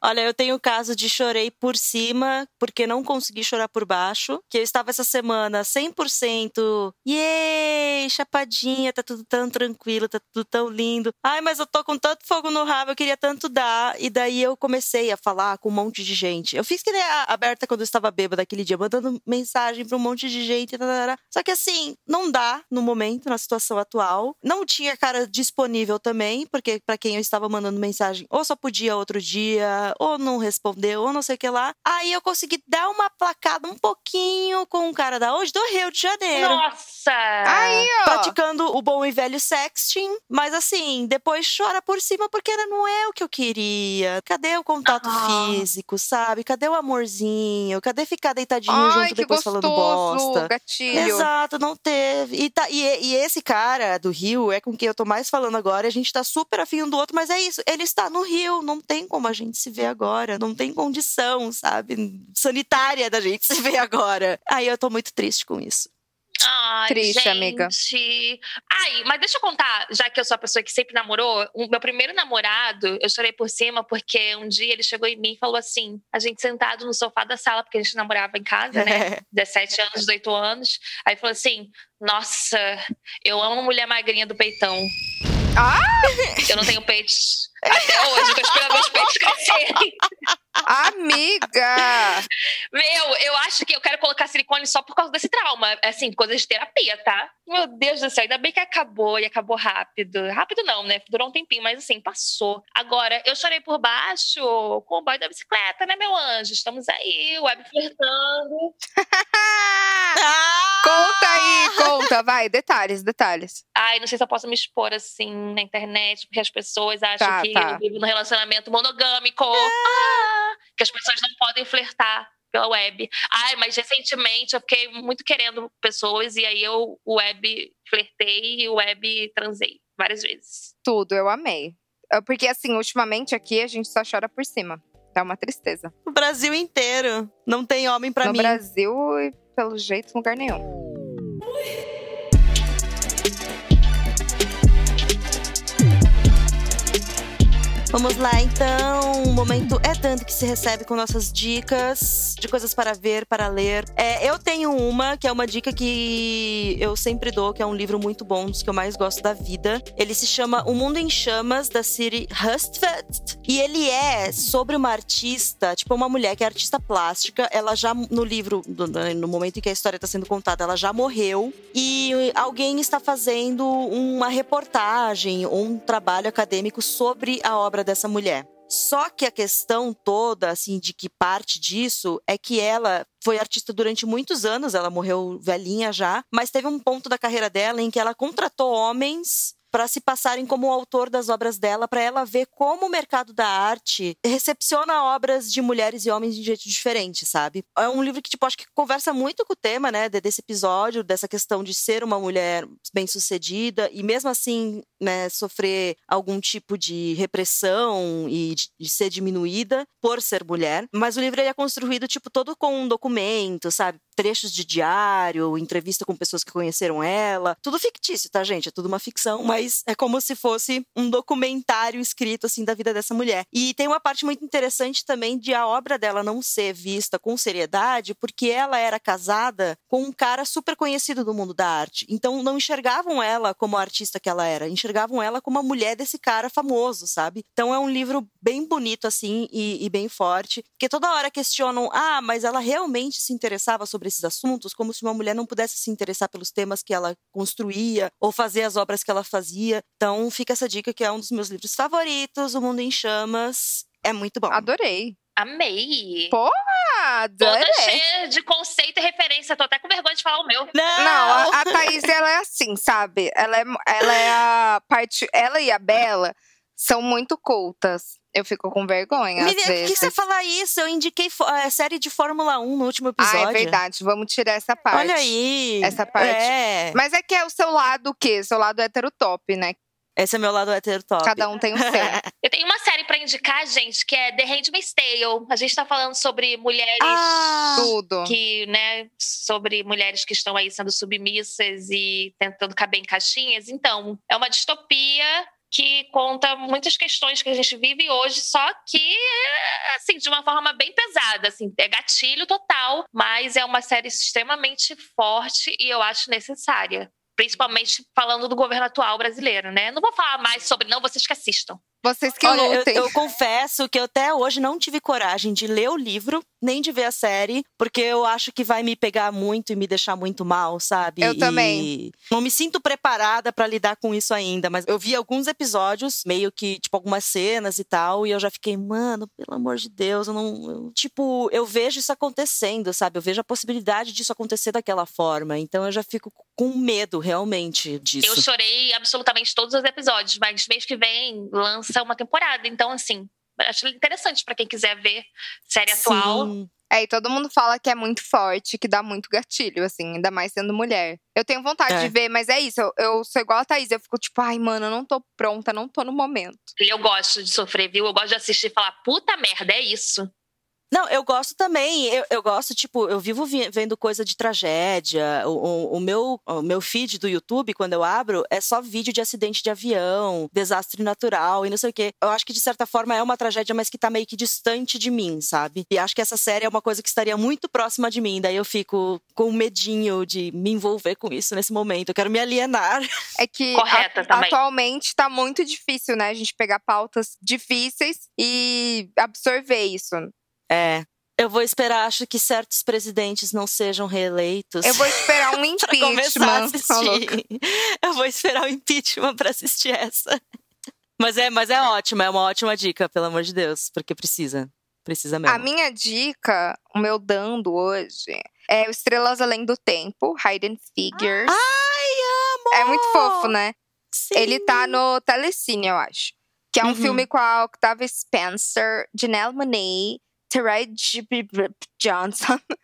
Olha, eu tenho o caso de chorei por cima, porque não consegui chorar por baixo. Que eu estava essa semana 100%, yay, chapadinha, tá tudo tão tranquilo, tá tudo tão lindo. Ai, mas eu tô com tanto fogo no rabo, eu queria tanto dar. E daí eu comecei a falar com um monte de gente. Eu fiz que nem a aberta quando eu estava bêbada aquele dia, mandando mensagem pra um monte de gente. tarará. Só que assim, não dá no momento, na situação atual. Não tinha cara disponível também, porque pra quem eu estava mandando mensagem, ou só podia outro dia, ou não respondeu, ou não sei o que lá. Aí eu consegui dar uma placada um pouquinho com um cara da hoje do Rio de Janeiro.
Nossa!
Aí, ó.
Praticando o bom e velho sexting, mas assim, depois chora por cima porque não é o que eu queria. Cadê o contato
Ah.
físico, sabe? Cadê o amorzinho? Cadê ficar deitadinho
Ai,
junto
que
depois falando
gostoso,
bosta?
gatilho.
Exato, não teve. E, tá- e- e esse cara do Rio é com quem eu tô mais falando agora. A gente tá super afim um do outro, mas é isso. Ele está no Rio. Não tem como a gente se ver agora. Não tem condição, sabe? Sanitária da gente se ver agora. Aí eu tô muito triste com isso.
Ai,
Triste,
gente.
amiga.
Ai, mas deixa eu contar, já que eu sou a pessoa que sempre namorou, o meu primeiro namorado, eu chorei por cima porque um dia ele chegou em mim e falou assim: a gente sentado no sofá da sala, porque a gente namorava em casa, né? 17 anos, 18 anos. Aí falou assim: Nossa, eu amo mulher magrinha do peitão.
Ah!
Eu não tenho peitos até hoje, eu tô esperando meus peitos crescerem.
Amiga!
Meu, eu acho que eu quero colocar silicone só por causa desse trauma. Assim, coisa de terapia, tá? Meu Deus do céu, ainda bem que acabou e acabou rápido. Rápido não, né? Durou um tempinho, mas assim, passou. Agora, eu chorei por baixo com o boy da bicicleta, né, meu anjo? Estamos aí, web flertando.
Ah!
Conta aí, conta, vai, detalhes, detalhes.
Ai, não sei se eu posso me expor assim na internet, porque as pessoas acham
Tá,
que
tá.
eu vivo num relacionamento monogâmico. Ah, que as pessoas não podem flertar pela web. Ai, mas recentemente eu fiquei muito querendo pessoas e aí eu web flertei e web transei várias vezes.
Tudo, eu amei. É Porque, assim, ultimamente aqui a gente só chora por cima. É uma tristeza.
O Brasil inteiro. Não tem homem pra
no
mim.
Brasil, e pelo jeito, em lugar nenhum.
Vamos lá, então. O momento é tanto que se recebe com nossas dicas de coisas para ver, para ler. É, eu tenho uma, que é uma dica que eu sempre dou, que é um livro muito bom, dos que eu mais gosto da vida. Ele se chama O Mundo em Chamas, da Siri Hustvedt. E ele é sobre uma artista, tipo uma mulher que é artista plástica. Ela já, no livro, no momento em que a história está sendo contada, ela já morreu. E alguém está fazendo uma reportagem ou um trabalho acadêmico sobre a obra dessa mulher. Só que a questão toda, assim, de que parte disso é que ela foi artista durante muitos anos, ela morreu velhinha já, mas teve um ponto da carreira dela em que ela contratou homens para se passarem como o autor das obras dela, para ela ver como o mercado da arte recepciona obras de mulheres e homens de jeito diferente, sabe? É um livro que, tipo, acho que conversa muito com o tema, né, de- desse episódio, dessa questão de ser uma mulher bem-sucedida e mesmo assim, né, sofrer algum tipo de repressão e de, ser diminuída por ser mulher. Mas o livro é construído, tipo, todo com um documento, sabe? Trechos de diário, entrevista com pessoas que conheceram ela. Tudo fictício, tá, gente? É tudo uma ficção, mas é como se fosse um documentário escrito, assim, da vida dessa mulher. E tem uma parte muito interessante também de a obra dela não ser vista com seriedade, porque ela era casada com um cara super conhecido do mundo da arte. Então não enxergavam ela como a artista que ela era, enxergavam ela como a mulher desse cara famoso, sabe? Então é um livro bem bonito, assim, e, e bem forte, porque toda hora questionam: ah, mas ela realmente se interessava sobre esses assuntos, como se uma mulher não pudesse se interessar pelos temas que ela construía ou fazer as obras que ela fazia. Então fica essa dica que é um dos meus livros favoritos, O Mundo em Chamas. É muito bom.
Adorei.
Amei!
Ah,
Toda
adorei.
cheia de conceito e referência. Tô até com vergonha de falar o meu.
Não!
Não, a, a Thaís, ela é assim, sabe? Ela é, ela é a parte. Ela e a Bela são muito cultas. Eu fico com vergonha. às
Menina, por que
vezes.
você falar isso? Eu indiquei a série de Fórmula 1 no último
Ah,
episódio.
é verdade. Vamos tirar essa parte.
Olha aí.
Essa parte.
É.
Mas é que é o seu lado o quê? Seu lado hétero top, né?
Esse é meu lado hétero top.
Cada um tem o seu.
Eu tenho uma série pra indicar, gente, que é The Handmaid's Tale. A gente tá falando sobre mulheres
Ah,
Tudo.
que, né, sobre mulheres que estão aí sendo submissas e tentando caber em caixinhas. Então, é uma distopia que conta muitas questões que a gente vive hoje, só que, assim, de uma forma bem pesada, assim, é gatilho total, mas é uma série extremamente forte e eu acho necessária. Principalmente falando do governo atual brasileiro, né? Não vou falar mais sobre, não, vocês que assistam.
Vocês que
Olha, eu,
lutem.
eu confesso que eu até hoje não tive coragem de ler o livro, nem de ver a série, porque eu acho que vai me pegar muito e me deixar muito mal, sabe?
Eu
E
também.
Não me sinto preparada pra lidar com isso ainda, mas eu vi alguns episódios, meio que, tipo, algumas cenas e tal, e eu já fiquei, mano, pelo amor de Deus, eu não. eu- tipo, eu vejo isso acontecendo, sabe? Eu vejo a possibilidade disso acontecer daquela forma. Então eu já fico com medo, realmente, disso.
Eu chorei absolutamente todos os episódios, mas mês que vem lança uma temporada. Então, assim, acho interessante pra quem quiser ver série atual.
Sim.
É, e todo mundo fala que é muito forte, que dá muito gatilho, assim, ainda mais sendo mulher. Eu tenho vontade
É.
de ver, mas é isso. Eu, eu sou igual a Thaís, eu fico tipo, ai, mano, eu não tô pronta, não tô no momento.
E eu gosto de sofrer, viu? Eu gosto de assistir e falar, puta merda, é isso.
Não, eu gosto também. Eu, eu gosto, tipo, eu vivo vi- vendo coisa de tragédia. O, o- o meu, o meu feed do YouTube, quando eu abro, é só vídeo de acidente de avião, desastre natural e não sei o quê. Eu acho que, de certa forma, é uma tragédia, mas que tá meio que distante de mim, sabe? E acho que essa série é uma coisa que estaria muito próxima de mim. Daí eu fico com medinho de me envolver com isso nesse momento. Eu quero me alienar.
É que
Correta
a-
também.
atualmente tá muito difícil, né? A gente pegar pautas difíceis e absorver isso.
É. Eu vou esperar, acho que certos presidentes não sejam reeleitos.
Eu vou esperar um impeachment. tá.
Eu vou esperar o impeachment pra assistir essa. Mas é, mas é ótima, é uma ótima dica, pelo amor de Deus, porque precisa. Precisa mesmo.
A minha dica, o meu dando hoje, é o Estrelas Além do Tempo, Hidden Figures.
Ai, amo!
é muito fofo, né?
Sim.
Ele tá no Telecine, eu acho. Que é um
Uhum.
filme com a Octavia Spencer, Janelle Monáe, Terai Johnson.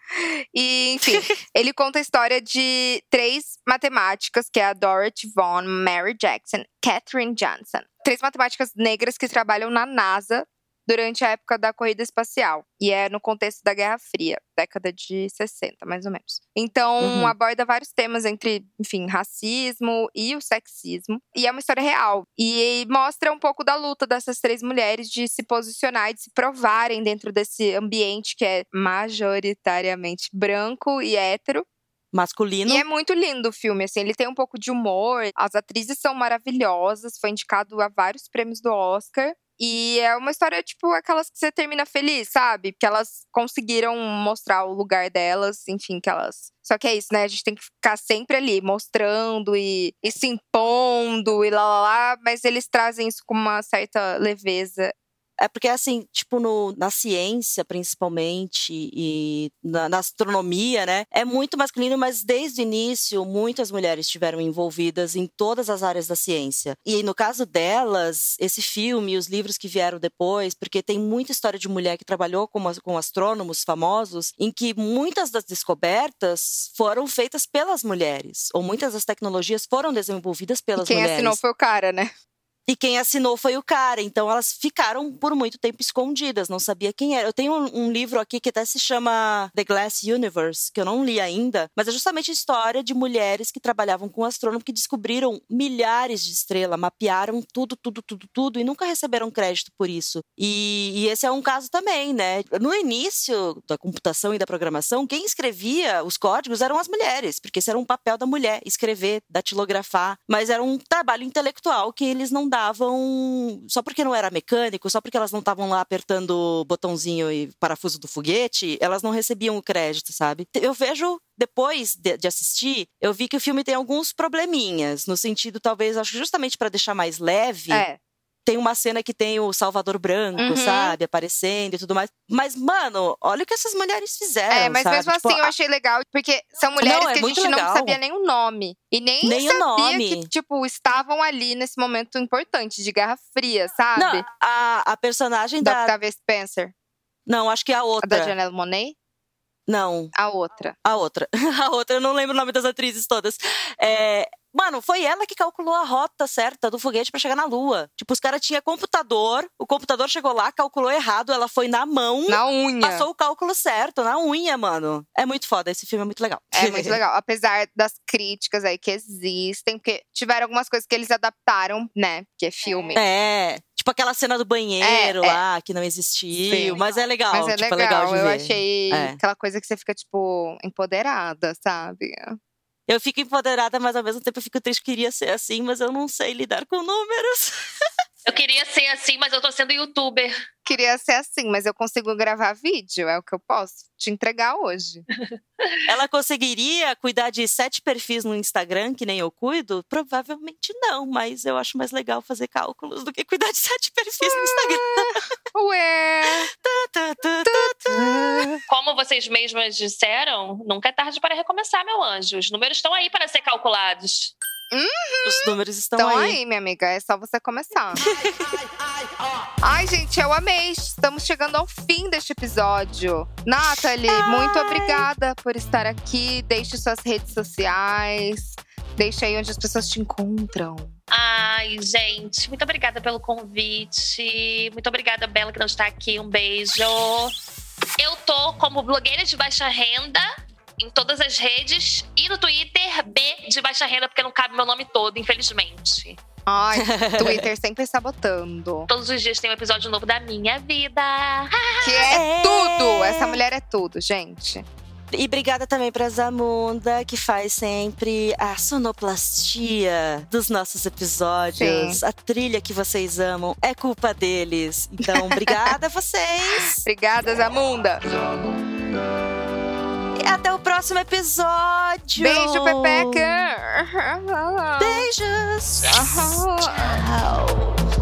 E, enfim, ele conta a história de três matemáticas, que é a Dorothy Vaughan, Mary Jackson, Katherine Johnson. Três matemáticas negras que trabalham na NASA durante a época da corrida espacial. E é no contexto da Guerra Fria, década de 60, mais ou menos. Então,
Uhum.
aborda vários temas entre, enfim, racismo e o sexismo. E é uma história real. E mostra um pouco da luta dessas três mulheres de se posicionar e de se provarem dentro desse ambiente que é majoritariamente branco e hétero.
Masculino.
E é muito lindo o filme, assim, ele tem um pouco de humor, as atrizes são maravilhosas, foi indicado a vários prêmios do Oscar. E é uma história, tipo, aquelas que você termina feliz, sabe? Porque elas conseguiram mostrar o lugar delas, enfim, que elas. Só que é isso, né? A gente tem que ficar sempre ali, mostrando e, e se impondo e lá, lá, lá, mas eles trazem isso com uma certa leveza.
É porque, assim, tipo, no, na ciência, principalmente, e na, na astronomia, né? É muito masculino, mas desde o início, muitas mulheres estiveram envolvidas em todas as áreas da ciência. E no caso delas, esse filme e os livros que vieram depois, porque tem muita história de mulher que trabalhou com, com astrônomos famosos, em que muitas das descobertas foram feitas pelas mulheres, ou muitas das tecnologias foram desenvolvidas
E
pelas
quem
mulheres.
assinou foi o cara, né?
E quem assinou foi o cara. Então elas ficaram por muito tempo escondidas, não sabia quem era. Eu tenho um, um livro aqui que até se chama The Glass Universe, que eu não li ainda, mas é justamente a história de mulheres que trabalhavam com astrônomo que descobriram milhares de estrelas, mapearam tudo, tudo, tudo, tudo e nunca receberam crédito por isso. E, e esse é um caso também, né? No início da computação e da programação, quem escrevia os códigos eram as mulheres, porque esse era um papel da mulher, escrever, datilografar, mas era um trabalho intelectual que eles não davam só porque não era mecânico, só porque elas não estavam lá apertando botãozinho e parafuso do foguete, elas não recebiam o crédito, sabe? Eu vejo depois de, assistir, eu vi que o filme tem alguns probleminhas, no sentido talvez acho justamente para deixar mais leve.
É.
Tem uma cena que tem o Salvador Branco,
Uhum.
sabe, aparecendo e tudo mais. Mas, mano, olha o que essas mulheres fizeram.
É, mas
sabe?
mesmo
Tipo,
assim eu achei legal, porque são mulheres
Não, é
que a gente não
legal.
sabia nem o nome. E nem,
Nem o
sabia
nome.
que, tipo, estavam ali nesse momento importante de Guerra Fria, sabe?
Não, a, a personagem
da
da.
Octavia Spencer.
Não, acho que é a
A da
outra.
Janelle Monáe.
Não,
A outra.
a outra. A outra, eu não lembro o nome das atrizes todas. É, Mano, foi ela que calculou a rota certa do foguete pra chegar na Lua. Tipo, os caras tinham computador, o computador chegou lá, calculou errado, ela foi na mão,
Na unha.
passou o cálculo certo, na unha, mano. É muito foda, esse filme é muito legal.
É muito legal. Apesar das críticas aí que existem, porque tiveram algumas coisas que eles adaptaram, né? Que é filme.
É. Tipo aquela cena do banheiro
É, é.
lá, que não existiu.
Sim.
Mas é legal.
Mas é
tipo,
legal,
de
eu
ver.
achei
É.
aquela coisa que você fica, tipo, empoderada, sabe?
Eu fico empoderada, mas ao mesmo tempo eu fico triste que queria ser assim, mas eu não sei lidar com números.
Eu queria ser assim, mas eu tô sendo youtuber.
Queria ser assim, mas eu consigo gravar vídeo, é o que eu posso te entregar hoje.
Ela conseguiria cuidar de sete perfis no Instagram, que nem eu cuido? Provavelmente não, mas eu acho mais legal fazer cálculos do que cuidar de sete perfis no Instagram.
Ué!
Tá, tá, tá, tá.
Como vocês mesmas disseram, nunca é tarde para recomeçar, meu anjo. Os números estão aí para ser calculados.
Os números estão
Então
aí.
aí, minha amiga, é só você começar. Ai, gente, eu amei. Estamos chegando ao fim deste episódio. Nathalie, muito obrigada por estar aqui. Deixe suas redes sociais. Deixe aí onde as pessoas te encontram.
Ai, gente, muito obrigada pelo convite. Muito obrigada, Bela, que não está aqui. Um beijo. Eu tô como blogueira de baixa renda em todas as redes e no Twitter, B de baixa renda, porque não cabe meu nome todo, infelizmente.
Ai, Twitter sempre sabotando.
Todos os dias tem um episódio novo da minha vida.
Que é,
É.
tudo! Essa mulher é tudo, gente.
E obrigada também pra Zamunda, que faz sempre a sonoplastia dos nossos episódios. A trilha que vocês amam é culpa deles. Então, obrigada a vocês.
Obrigada, Zamunda.
E até o próximo episódio.
Beijo, Pepeca.
Beijos.
Tchau.
Tchau.